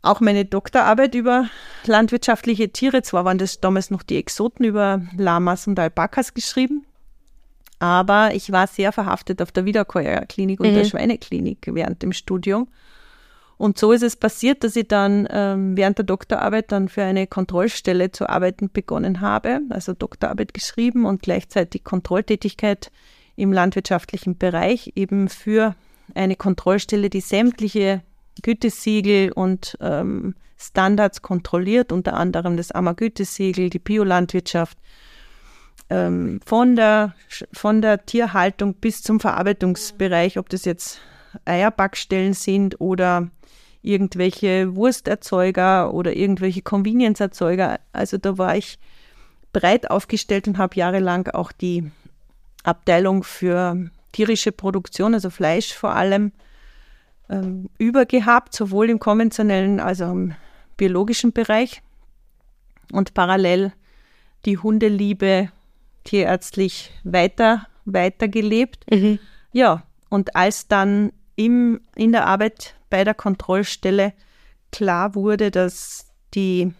auch meine Doktorarbeit über landwirtschaftliche Tiere, zwar waren das damals noch die Exoten über Lamas und Alpakas geschrieben, aber ich war sehr verhaftet auf der Wiederkäuerklinik und mhm. der Schweineklinik während dem Studium. Und so ist es passiert, dass ich dann ähm, während der Doktorarbeit dann für eine Kontrollstelle zu arbeiten begonnen habe, also Doktorarbeit geschrieben und gleichzeitig Kontrolltätigkeit im landwirtschaftlichen Bereich eben für eine Kontrollstelle, die sämtliche Gütesiegel und ähm, Standards kontrolliert, unter anderem das AMA-Gütesiegel, die Biolandwirtschaft, ähm, von, der, von der Tierhaltung bis zum Verarbeitungsbereich, ob das jetzt Eierbackstellen sind oder irgendwelche Wursterzeuger oder irgendwelche Convenience-Erzeuger. Also da war ich breit aufgestellt und habe jahrelang auch die Abteilung für tierische Produktion, also Fleisch vor allem, ähm, übergehabt, sowohl im konventionellen als auch im biologischen Bereich. Und parallel die Hundeliebe tierärztlich weiter, weitergelebt. Mhm. Ja, und als dann im, in der Arbeit bei der Kontrollstelle klar wurde, dass die,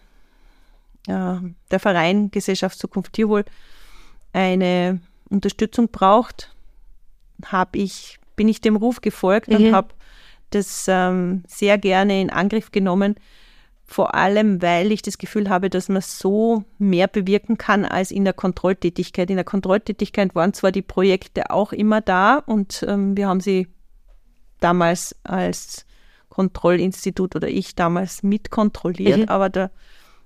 äh, der Verein Gesellschaft Zukunft Tierwohl eine Unterstützung braucht, habe ich, bin ich dem Ruf gefolgt mhm. und habe das ähm, sehr gerne in Angriff genommen, vor allem weil ich das Gefühl habe, dass man so mehr bewirken kann als in der Kontrolltätigkeit. In der Kontrolltätigkeit waren zwar die Projekte auch immer da und ähm, wir haben sie damals als Kontrollinstitut oder ich damals mitkontrolliert, mhm. aber da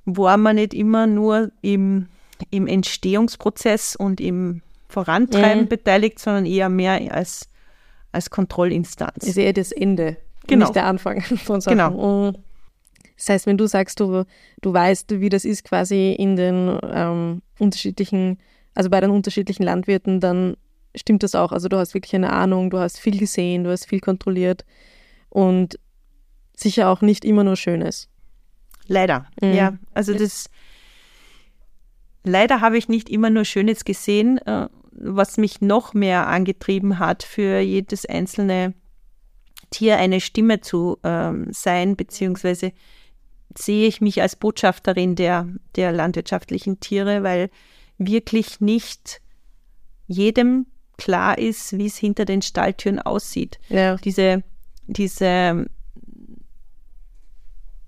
war man nicht immer nur im, im Entstehungsprozess und im Vorantreiben mhm. beteiligt, sondern eher mehr als, als Kontrollinstanz. Ist eher das Ende, genau. nicht der Anfang [LAUGHS] von Sachen. Genau. Mhm. Das heißt, wenn du sagst, du, du weißt, wie das ist quasi in den ähm, unterschiedlichen, also bei den unterschiedlichen Landwirten, dann stimmt das auch. Also du hast wirklich eine Ahnung, du hast viel gesehen, du hast viel kontrolliert und sicher auch nicht immer nur Schönes. Leider, mhm. ja. Also das leider habe ich nicht immer nur Schönes gesehen, äh, was mich noch mehr angetrieben hat, für jedes einzelne Tier eine Stimme zu ähm, sein, beziehungsweise sehe ich mich als Botschafterin der, der landwirtschaftlichen Tiere, weil wirklich nicht jedem klar ist, wie es hinter den Stalltüren aussieht. Ja. Diese, diese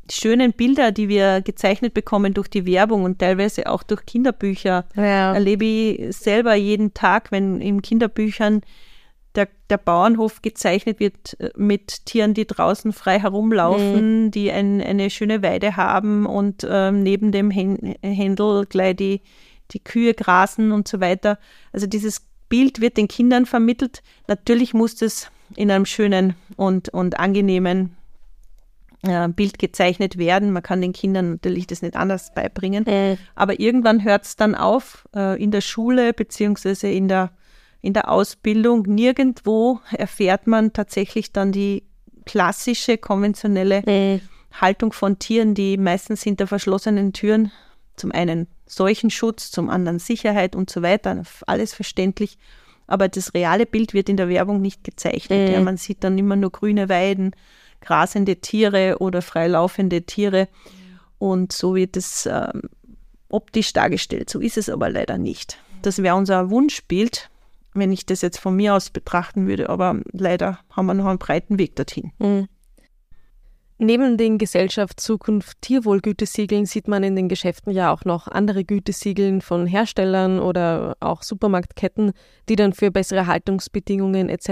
schönen Bilder, die wir gezeichnet bekommen durch die Werbung und teilweise auch durch Kinderbücher, ja. erlebe ich selber jeden Tag, wenn in Kinderbüchern der, der Bauernhof gezeichnet wird äh, mit Tieren, die draußen frei herumlaufen, mhm. die ein, eine schöne Weide haben und ähm, neben dem Händel gleich die, die Kühe grasen und so weiter. Also dieses Bild wird den Kindern vermittelt. Natürlich muss es in einem schönen und, und angenehmen äh, Bild gezeichnet werden. Man kann den Kindern natürlich das nicht anders beibringen. Äh. Aber irgendwann hört es dann auf äh, in der Schule beziehungsweise in der, in der Ausbildung. Nirgendwo erfährt man tatsächlich dann die klassische, konventionelle äh. Haltung von Tieren, die meistens hinter verschlossenen Türen zum einen Seuchenschutz, zum anderen Sicherheit und so weiter. Alles verständlich. Aber das reale Bild wird in der Werbung nicht gezeichnet. Mhm. Ja, man sieht dann immer nur grüne Weiden, grasende Tiere oder freilaufende Tiere. Und so wird es ähm, optisch dargestellt. So ist es aber leider nicht. Das wäre unser Wunschbild, wenn ich das jetzt von mir aus betrachten würde. Aber leider haben wir noch einen breiten Weg dorthin. Mhm. Neben den Gesellschaft Zukunft Tierwohlgütesiegeln sieht man in den Geschäften ja auch noch andere Gütesiegeln von Herstellern oder auch Supermarktketten, die dann für bessere Haltungsbedingungen etc.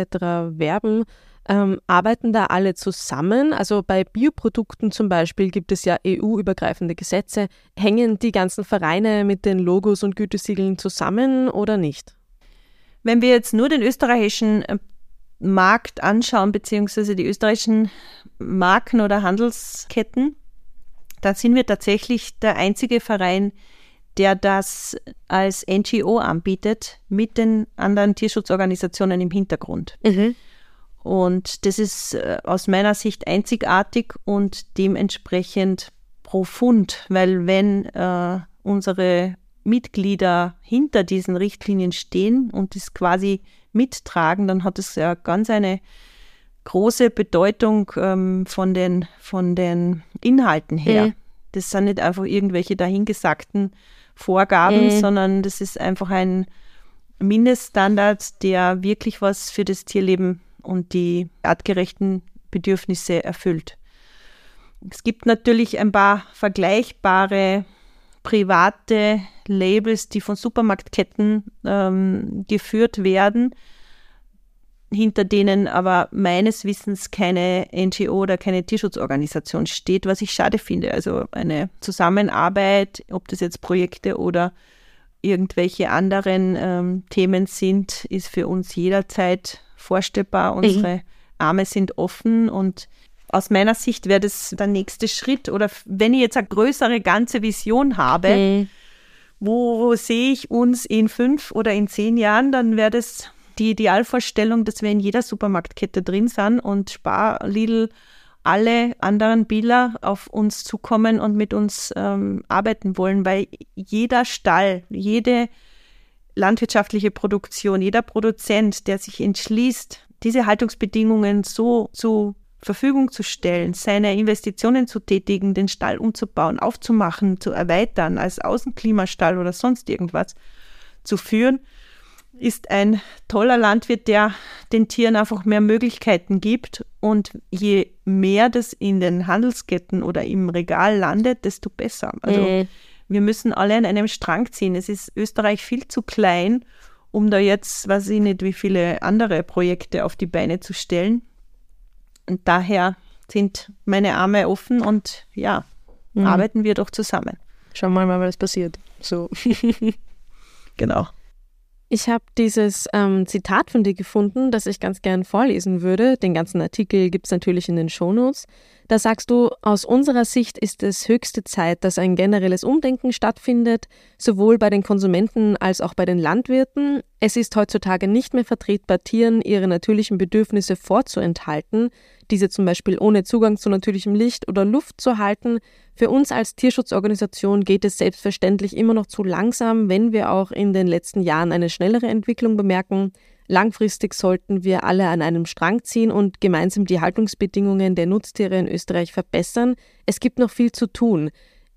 werben. Ähm, arbeiten da alle zusammen? Also bei Bioprodukten zum Beispiel gibt es ja EU-übergreifende Gesetze. Hängen die ganzen Vereine mit den Logos und Gütesiegeln zusammen oder nicht? Wenn wir jetzt nur den österreichischen äh, Markt anschauen, beziehungsweise die österreichischen Marken oder Handelsketten, dann sind wir tatsächlich der einzige Verein, der das als NGO anbietet mit den anderen Tierschutzorganisationen im Hintergrund. Mhm. Und das ist äh, aus meiner Sicht einzigartig und dementsprechend profund, weil wenn äh, unsere Mitglieder hinter diesen Richtlinien stehen und das quasi mittragen, dann hat es ja ganz eine große Bedeutung ähm, von, den, von den Inhalten her. Mhm. Das sind nicht einfach irgendwelche dahingesagten Vorgaben, mhm. sondern das ist einfach ein Mindeststandard, der wirklich was für das Tierleben und die artgerechten Bedürfnisse erfüllt. Es gibt natürlich ein paar vergleichbare private Labels, die von Supermarktketten ähm, geführt werden, hinter denen aber meines Wissens keine NGO oder keine Tierschutzorganisation steht, was ich schade finde. Also eine Zusammenarbeit, ob das jetzt Projekte oder irgendwelche anderen ähm, Themen sind, ist für uns jederzeit vorstellbar. Unsere mhm. Arme sind offen und aus meiner Sicht wäre das der nächste Schritt. Oder wenn ich jetzt eine größere ganze Vision habe, mhm. wo sehe ich uns in fünf oder in zehn Jahren, dann wäre das die Idealvorstellung, dass wir in jeder Supermarktkette drin sind und Spar, Lidl, alle anderen Bieler auf uns zukommen und mit uns ähm, arbeiten wollen, weil jeder Stall, jede landwirtschaftliche Produktion, jeder Produzent, der sich entschließt, diese Haltungsbedingungen so zur Verfügung zu stellen, seine Investitionen zu tätigen, den Stall umzubauen, aufzumachen, zu erweitern, als Außenklimastall oder sonst irgendwas zu führen, ist ein toller Landwirt, der den Tieren einfach mehr Möglichkeiten gibt. Und je mehr das in den Handelsketten oder im Regal landet, desto besser. Also äh. wir müssen alle an einem Strang ziehen. Es ist Österreich viel zu klein, um da jetzt, weiß ich nicht, wie viele andere Projekte auf die Beine zu stellen. Und daher sind meine Arme offen und ja, mhm. arbeiten wir doch zusammen. Schauen wir mal, was passiert. So. [LAUGHS] genau. Ich habe dieses ähm, Zitat von dir gefunden, das ich ganz gern vorlesen würde. Den ganzen Artikel gibt es natürlich in den Shownotes. Da sagst du, aus unserer Sicht ist es höchste Zeit, dass ein generelles Umdenken stattfindet, sowohl bei den Konsumenten als auch bei den Landwirten. Es ist heutzutage nicht mehr vertretbar, Tieren ihre natürlichen Bedürfnisse vorzuenthalten, diese zum Beispiel ohne Zugang zu natürlichem Licht oder Luft zu halten. Für uns als Tierschutzorganisation geht es selbstverständlich immer noch zu langsam, wenn wir auch in den letzten Jahren eine schnellere Entwicklung bemerken. Langfristig sollten wir alle an einem Strang ziehen und gemeinsam die Haltungsbedingungen der Nutztiere in Österreich verbessern. Es gibt noch viel zu tun.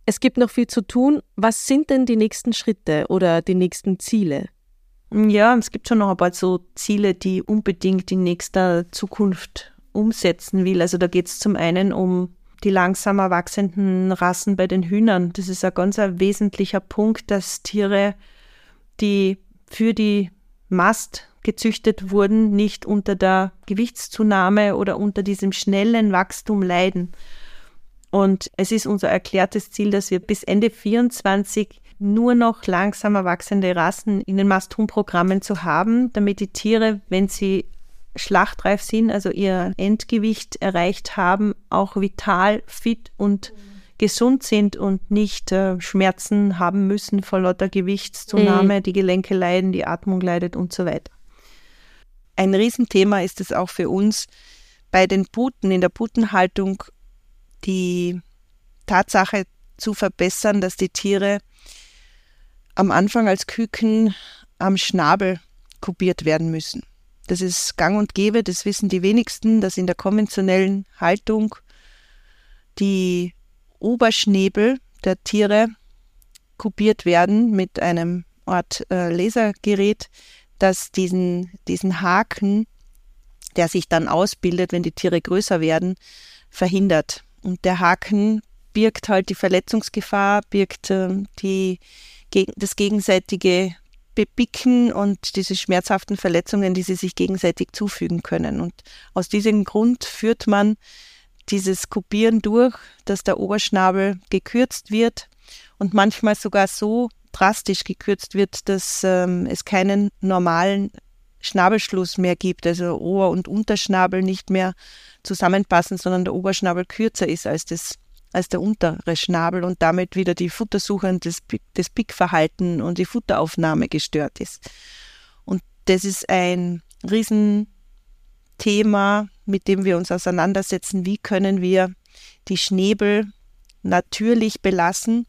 Es gibt noch viel zu tun. Was sind denn die nächsten Schritte oder die nächsten Ziele? Ja, es gibt schon noch ein paar so Ziele, die unbedingt in nächster Zukunft umsetzen will. Also da geht es zum einen um die langsam erwachsenden Rassen bei den Hühnern. Das ist ein ganz ein wesentlicher Punkt, dass Tiere, die für die Mast gezüchtet wurden, nicht unter der Gewichtszunahme oder unter diesem schnellen Wachstum leiden. Und es ist unser erklärtes Ziel, dass wir bis Ende 24 nur noch langsam erwachsende Rassen in den Masthuhn-Programmen zu haben, damit die Tiere, wenn sie schlachtreif sind, also ihr Endgewicht erreicht haben, auch vital, fit und gesund sind und nicht äh, Schmerzen haben müssen vor lauter Gewichtszunahme, mhm. die Gelenke leiden, die Atmung leidet und so weiter. Ein Riesenthema ist es auch für uns bei den Puten, in der Putenhaltung, die Tatsache zu verbessern, dass die Tiere am Anfang als Küken am Schnabel kupiert werden müssen. Das ist gang und gäbe, das wissen die wenigsten, dass in der konventionellen Haltung die Oberschnäbel der Tiere kupiert werden mit einem Art äh, Lasergerät, das diesen, diesen Haken, der sich dann ausbildet, wenn die Tiere größer werden, verhindert. Und der Haken birgt halt die Verletzungsgefahr, birgt äh, die, das gegenseitige bepicken und diese schmerzhaften Verletzungen, die sie sich gegenseitig zufügen können. Und aus diesem Grund führt man dieses Kopieren durch, dass der Oberschnabel gekürzt wird und manchmal sogar so drastisch gekürzt wird, dass ähm, es keinen normalen Schnabelschluss mehr gibt, also Ober- und Unterschnabel nicht mehr zusammenpassen, sondern der Oberschnabel kürzer ist als das als der untere Schnabel und damit wieder die Futtersuche und das, das Pickverhalten und die Futteraufnahme gestört ist. Und das ist ein Riesenthema, mit dem wir uns auseinandersetzen. Wie können wir die Schnäbel natürlich belassen,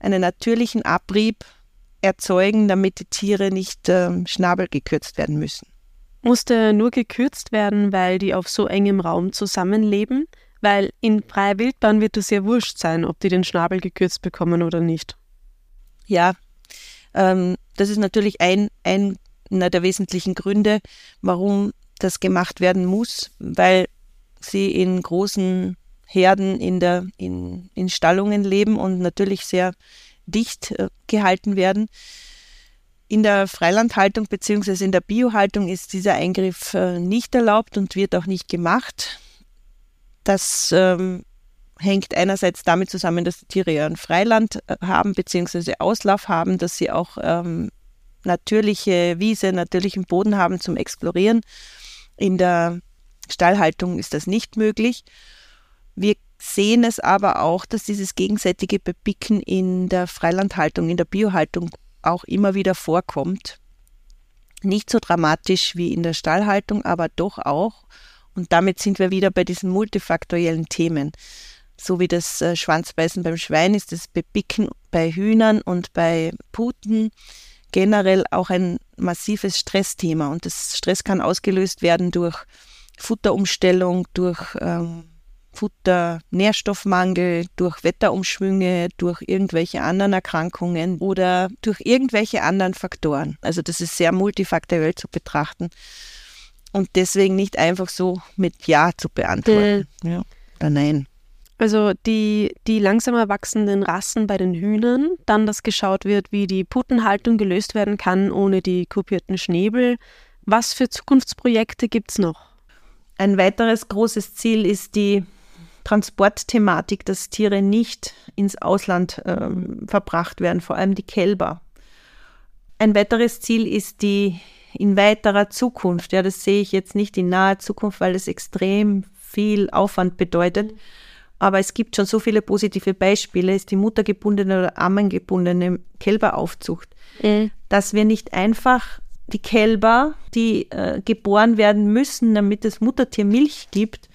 einen natürlichen Abrieb erzeugen, damit die Tiere nicht ähm, Schnabel gekürzt werden müssen. Musste nur gekürzt werden, weil die auf so engem Raum zusammenleben? Weil in freier Wildbahn wird es ja wurscht sein, ob die den Schnabel gekürzt bekommen oder nicht. Ja, ähm, das ist natürlich ein, ein, einer der wesentlichen Gründe, warum das gemacht werden muss, weil sie in großen Herden in, der, in, in Stallungen leben und natürlich sehr dicht äh, gehalten werden. In der Freilandhaltung bzw. in der Biohaltung ist dieser Eingriff äh, nicht erlaubt und wird auch nicht gemacht. Das ähm, hängt einerseits damit zusammen, dass die Tiere ja ein Freiland äh, haben bzw. Auslauf haben, dass sie auch ähm, natürliche Wiese, natürlichen Boden haben zum Explorieren. In der Stallhaltung ist das nicht möglich. Wir sehen es aber auch, dass dieses gegenseitige Bepicken in der Freilandhaltung, in der Biohaltung auch immer wieder vorkommt. Nicht so dramatisch wie in der Stallhaltung, aber doch auch. Und damit sind wir wieder bei diesen multifaktoriellen Themen. So wie das äh, Schwanzbeißen beim Schwein ist das Bepicken bei Hühnern und bei Puten generell auch ein massives Stressthema. Und das Stress kann ausgelöst werden durch Futterumstellung, durch ähm, Futter, Nährstoffmangel, durch Wetterumschwünge, durch irgendwelche anderen Erkrankungen oder durch irgendwelche anderen Faktoren. Also das ist sehr multifaktoriell zu betrachten und deswegen nicht einfach so mit Ja zu beantworten. Äh. Ja, oder nein. Also die, die langsamer wachsenden Rassen bei den Hühnern, dann, dass geschaut wird, wie die Puttenhaltung gelöst werden kann ohne die kopierten Schnäbel. Was für Zukunftsprojekte gibt es noch? Ein weiteres großes Ziel ist die Transportthematik, dass Tiere nicht ins Ausland ähm, verbracht werden, vor allem die Kälber. Ein weiteres Ziel ist die in weiterer Zukunft. Ja, das sehe ich jetzt nicht in naher Zukunft, weil es extrem viel Aufwand bedeutet. Aber es gibt schon so viele positive Beispiele, ist die muttergebundene oder ammengebundene Kälberaufzucht, mhm. dass wir nicht einfach die Kälber, die äh, geboren werden müssen, damit das Muttertier Milch gibt,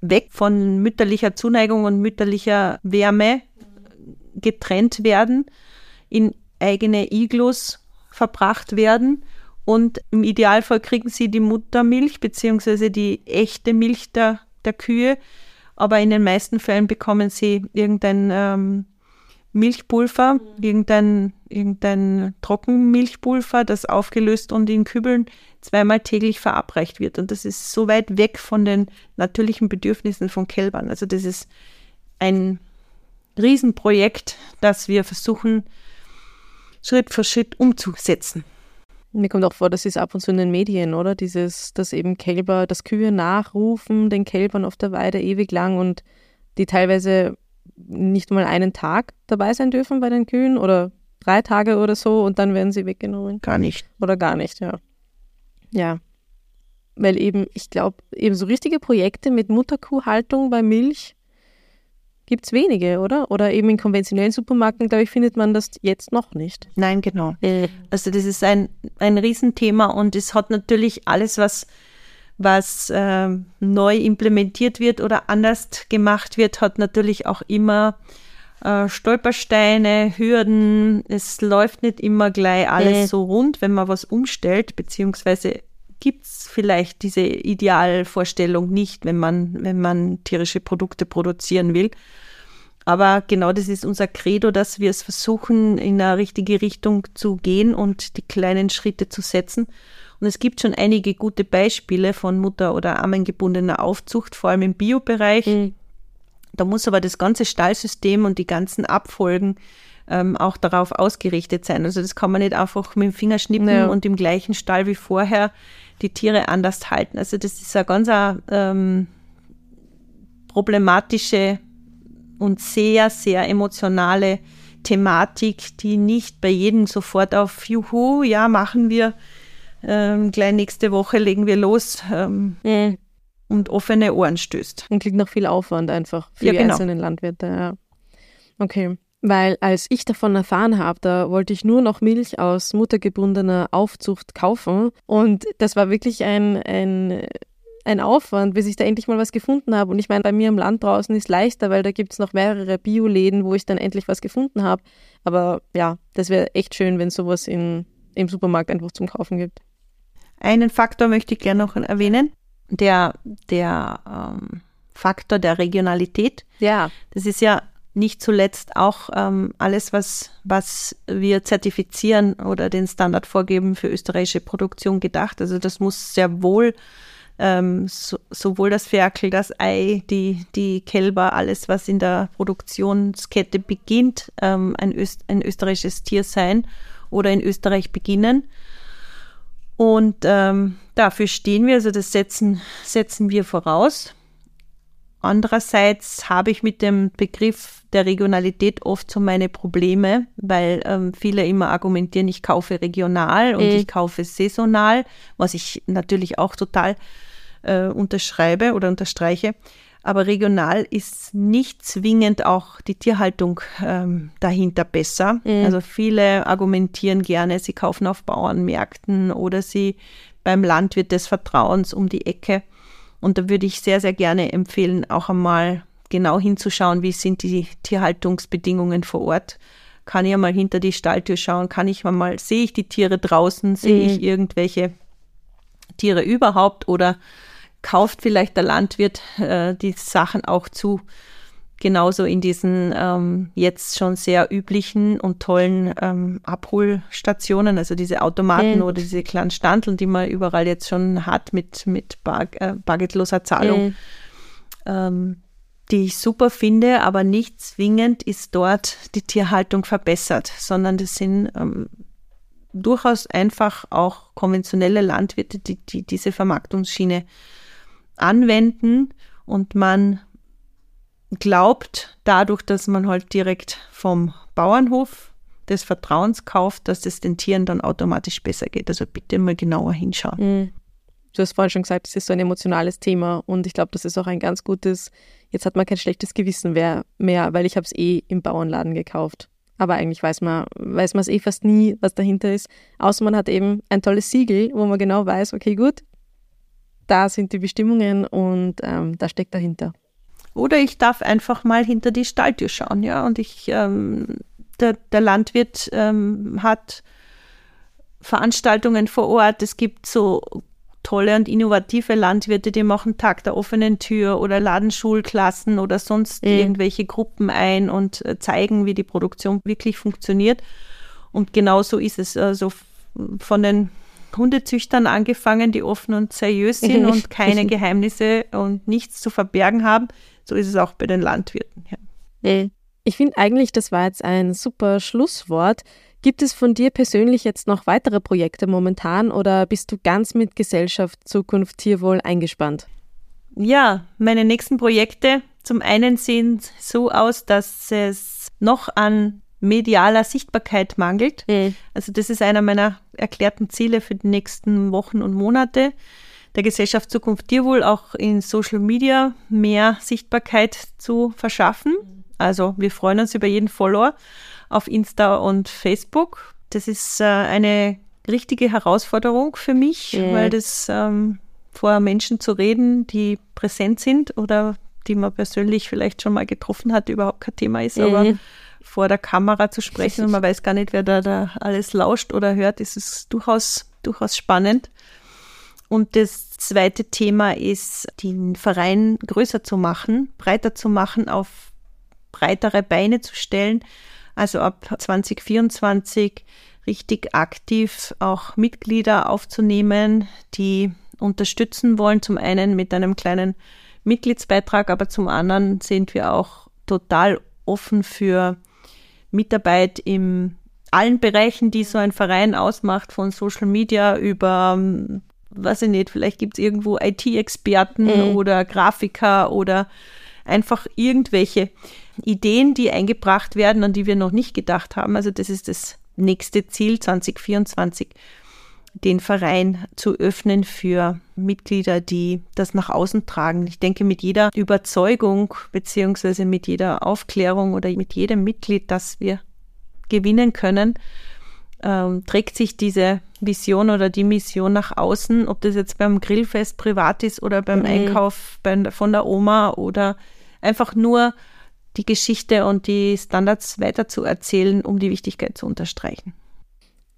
weg von mütterlicher Zuneigung und mütterlicher Wärme getrennt werden, in eigene Iglus verbracht werden und im Idealfall kriegen sie die Muttermilch bzw. die echte Milch der, der Kühe, aber in den meisten Fällen bekommen sie irgendein ähm, Milchpulver, irgendein, irgendein Trockenmilchpulver, das aufgelöst und in Kübeln zweimal täglich verabreicht wird. Und das ist so weit weg von den natürlichen Bedürfnissen von Kälbern. Also das ist ein Riesenprojekt, das wir versuchen, Schritt für Schritt umzusetzen. Mir kommt auch vor, das ist ab und zu in den Medien, oder? Dieses, dass eben Kälber, dass Kühe nachrufen den Kälbern auf der Weide ewig lang und die teilweise nicht mal einen Tag dabei sein dürfen bei den Kühen oder drei Tage oder so und dann werden sie weggenommen. Gar nicht. Oder gar nicht, ja. Ja. Weil eben, ich glaube, eben so richtige Projekte mit Mutterkuhhaltung bei Milch gibt es wenige, oder? Oder eben in konventionellen Supermärkten, glaube ich, findet man das jetzt noch nicht. Nein, genau. Also das ist ein, ein Riesenthema und es hat natürlich alles, was, was äh, neu implementiert wird oder anders gemacht wird, hat natürlich auch immer äh, Stolpersteine, Hürden. Es läuft nicht immer gleich alles äh. so rund, wenn man was umstellt, beziehungsweise gibt es vielleicht diese Idealvorstellung nicht, wenn man, wenn man tierische Produkte produzieren will. Aber genau das ist unser Credo, dass wir es versuchen, in eine richtige Richtung zu gehen und die kleinen Schritte zu setzen. Und es gibt schon einige gute Beispiele von Mutter- oder Ammengebundener Aufzucht, vor allem im Biobereich. Mhm. Da muss aber das ganze Stallsystem und die ganzen Abfolgen ähm, auch darauf ausgerichtet sein. Also das kann man nicht einfach mit dem Finger schnippen ja. und im gleichen Stall wie vorher die Tiere anders halten. Also das ist eine ganz ähm, problematische und sehr, sehr emotionale Thematik, die nicht bei jedem sofort auf Juhu, ja, machen wir, ähm, gleich nächste Woche legen wir los, ähm, mhm. Und offene Ohren stößt. Und klingt nach viel Aufwand einfach für Ja, die genau. einzelnen Landwirte. Ja. Okay. Weil als ich davon erfahren habe, da wollte ich nur noch Milch aus muttergebundener Aufzucht kaufen. Und das war wirklich ein, ein, ein Aufwand, bis ich da endlich mal was gefunden habe. Und ich meine, bei mir im Land draußen ist leichter, weil da gibt es noch mehrere Bioläden, wo ich dann endlich was gefunden habe. Aber ja, das wäre echt schön, wenn sowas in, im Supermarkt einfach zum Kaufen gibt. Einen Faktor möchte ich gerne noch erwähnen, der, der ähm, Faktor der Regionalität. Ja. Das ist ja nicht zuletzt auch ähm, alles, was, was wir zertifizieren oder den Standard vorgeben für österreichische Produktion gedacht. Also das muss sehr wohl ähm, so, sowohl das Ferkel, das Ei, die, die Kälber, alles, was in der Produktionskette beginnt, ähm, ein, Öst, ein österreichisches Tier sein oder in Österreich beginnen. Und ähm, dafür stehen wir, also das setzen, setzen wir voraus. Andererseits habe ich mit dem Begriff der Regionalität oft so meine Probleme, weil ähm, viele immer argumentieren, ich kaufe regional und Mhm. ich kaufe saisonal, was ich natürlich auch total äh, unterschreibe oder unterstreiche. Aber regional ist nicht zwingend auch die Tierhaltung ähm, dahinter besser. Mhm. Also viele argumentieren gerne, sie kaufen auf Bauernmärkten oder sie beim Landwirt des Vertrauens um die Ecke. Und da würde ich sehr, sehr gerne empfehlen, auch einmal genau hinzuschauen, wie sind die Tierhaltungsbedingungen vor Ort. Kann ich einmal hinter die Stalltür schauen? Kann ich mal, sehe ich die Tiere draußen? Sehe Mhm. ich irgendwelche Tiere überhaupt? Oder kauft vielleicht der Landwirt äh, die Sachen auch zu? Genauso in diesen ähm, jetzt schon sehr üblichen und tollen ähm, Abholstationen, also diese Automaten Mhm. oder diese kleinen Standeln, die man überall jetzt schon hat mit, mit bar, äh, bargeldloser Zahlung Mhm. ähm, die ich super finde, aber nicht zwingend ist dort die Tierhaltung verbessert, sondern das sind ähm, durchaus einfach auch konventionelle Landwirte, die, die diese Vermarktungsschiene anwenden und man glaubt dadurch, dass man halt direkt vom Bauernhof des Vertrauens kauft, dass es den Tieren dann automatisch besser geht. Also bitte mal genauer hinschauen. Mhm. Du hast vorhin schon gesagt, es ist so ein emotionales Thema und ich glaube, das ist auch ein ganz gutes, jetzt hat man kein schlechtes Gewissen mehr, weil ich habe es eh im Bauernladen gekauft. Aber eigentlich weiß man weiß man es eh fast nie, was dahinter ist. Außer man hat eben ein tolles Siegel, wo man genau weiß, okay, gut, da sind die Bestimmungen und ähm, da steckt dahinter. Oder ich darf einfach mal hinter die Stalltür schauen, ja. Und ich, ähm, der, der Landwirt ähm, hat Veranstaltungen vor Ort. Es gibt so tolle und innovative Landwirte, die machen Tag der offenen Tür oder laden Schulklassen oder sonst Mhm. irgendwelche Gruppen ein und äh, zeigen, wie die Produktion wirklich funktioniert. Und genau so ist es. Also von den Hundezüchtern angefangen, die offen und seriös sind und [LAUGHS] keine Geheimnisse und nichts zu verbergen haben. So ist es auch bei den Landwirten. Ja. Ich finde eigentlich, das war jetzt ein super Schlusswort. Gibt es von dir persönlich jetzt noch weitere Projekte momentan oder bist du ganz mit Gesellschaft, Zukunft, Tierwohl eingespannt? Ja, meine nächsten Projekte zum einen sehen so aus, dass es noch an medialer Sichtbarkeit mangelt. Also das ist einer meiner erklärten Ziele für die nächsten Wochen und Monate. Der Gesellschaft Zukunft Tierwohl auch in Social Media mehr Sichtbarkeit zu verschaffen. Also wir freuen uns über jeden Follower auf Insta und Facebook. Das ist äh, eine richtige Herausforderung für mich, Mhm. weil das ähm, vor Menschen zu reden, die präsent sind oder die man persönlich vielleicht schon mal getroffen hat, überhaupt kein Thema ist, aber Mhm. Vor der Kamera zu sprechen und man [LAUGHS] weiß gar nicht, wer da, da alles lauscht oder hört, ist es durchaus, durchaus spannend. Und das zweite Thema ist, den Verein größer zu machen, breiter zu machen, auf breitere Beine zu stellen. Also ab 2024 richtig aktiv auch Mitglieder aufzunehmen, die unterstützen wollen. Zum einen mit einem kleinen Mitgliedsbeitrag, aber zum anderen sind wir auch total offen für Mitarbeit in allen Bereichen, die so ein Verein ausmacht, von Social Media über, ähm, weiß ich nicht, vielleicht gibt es irgendwo IT-Experten Mhm. oder Grafiker oder einfach irgendwelche Ideen, die eingebracht werden, an die wir noch nicht gedacht haben. Also das ist das nächste Ziel 2024, den Verein zu öffnen für Mitglieder, die das nach außen tragen. Ich denke, mit jeder Überzeugung beziehungsweise mit jeder Aufklärung oder mit jedem Mitglied, das wir gewinnen können, ähm, trägt sich diese Vision oder die Mission nach außen, ob das jetzt beim Grillfest privat ist oder beim mhm. Einkauf bei, von der Oma oder einfach nur die Geschichte und die Standards weiter zu erzählen, um die Wichtigkeit zu unterstreichen.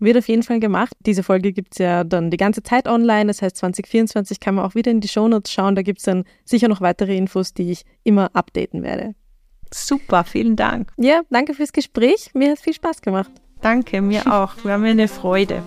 Wird auf jeden Fall gemacht. Diese Folge gibt es ja dann die ganze Zeit online. Das heißt, 2024 kann man auch wieder in die Shownotes schauen. Da gibt es dann sicher noch weitere Infos, die ich immer updaten werde. Super, vielen Dank. Ja, danke fürs Gespräch. Mir hat es viel Spaß gemacht. Danke, mir auch. Wir haben eine Freude.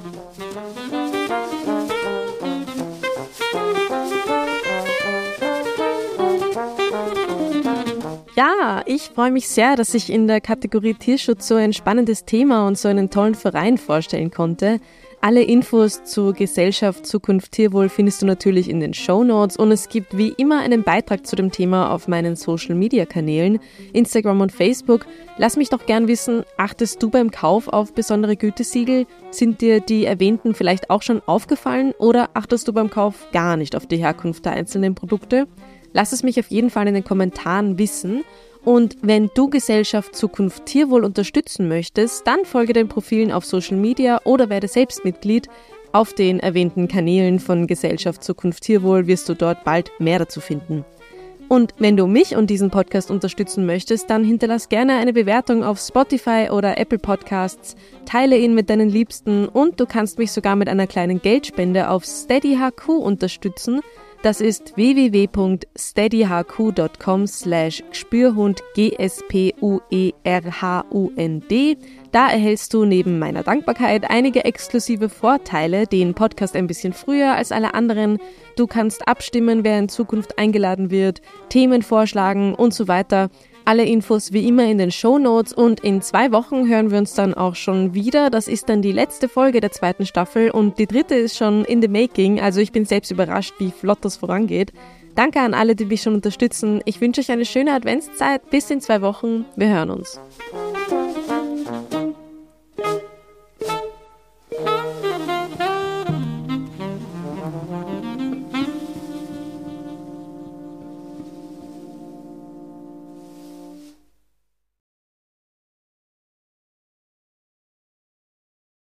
Ja, ich freue mich sehr, dass ich in der Kategorie Tierschutz so ein spannendes Thema und so einen tollen Verein vorstellen konnte. Alle Infos zur Gesellschaft Zukunft Tierwohl findest du natürlich in den Show Notes und es gibt wie immer einen Beitrag zu dem Thema auf meinen Social Media Kanälen, Instagram und Facebook. Lass mich doch gern wissen, achtest du beim Kauf auf besondere Gütesiegel? Sind dir die erwähnten vielleicht auch schon aufgefallen oder achtest du beim Kauf gar nicht auf die Herkunft der einzelnen Produkte? Lass es mich auf jeden Fall in den Kommentaren wissen. Und wenn du Gesellschaft Zukunft Tierwohl unterstützen möchtest, dann folge den Profilen auf Social Media oder werde selbst Mitglied. Auf den erwähnten Kanälen von Gesellschaft Zukunft Tierwohl wirst du dort bald mehr dazu finden. Und wenn du mich und diesen Podcast unterstützen möchtest, dann hinterlass gerne eine Bewertung auf Spotify oder Apple Podcasts, teile ihn mit deinen Liebsten und du kannst mich sogar mit einer kleinen Geldspende auf SteadyHQ unterstützen. Das ist www.steadyhq.com slash Spürhund G-S-P-U-E-R-H-U-N-D. Da erhältst du neben meiner Dankbarkeit einige exklusive Vorteile, den Podcast ein bisschen früher als alle anderen. Du kannst abstimmen, wer in Zukunft eingeladen wird, Themen vorschlagen und so weiter. Alle Infos wie immer in den Show Notes und in zwei Wochen hören wir uns dann auch schon wieder. Das ist dann die letzte Folge der zweiten Staffel und die dritte ist schon in the making. Also ich bin selbst überrascht, wie flott das vorangeht. Danke an alle, die mich schon unterstützen. Ich wünsche euch eine schöne Adventszeit. Bis in zwei Wochen. Wir hören uns.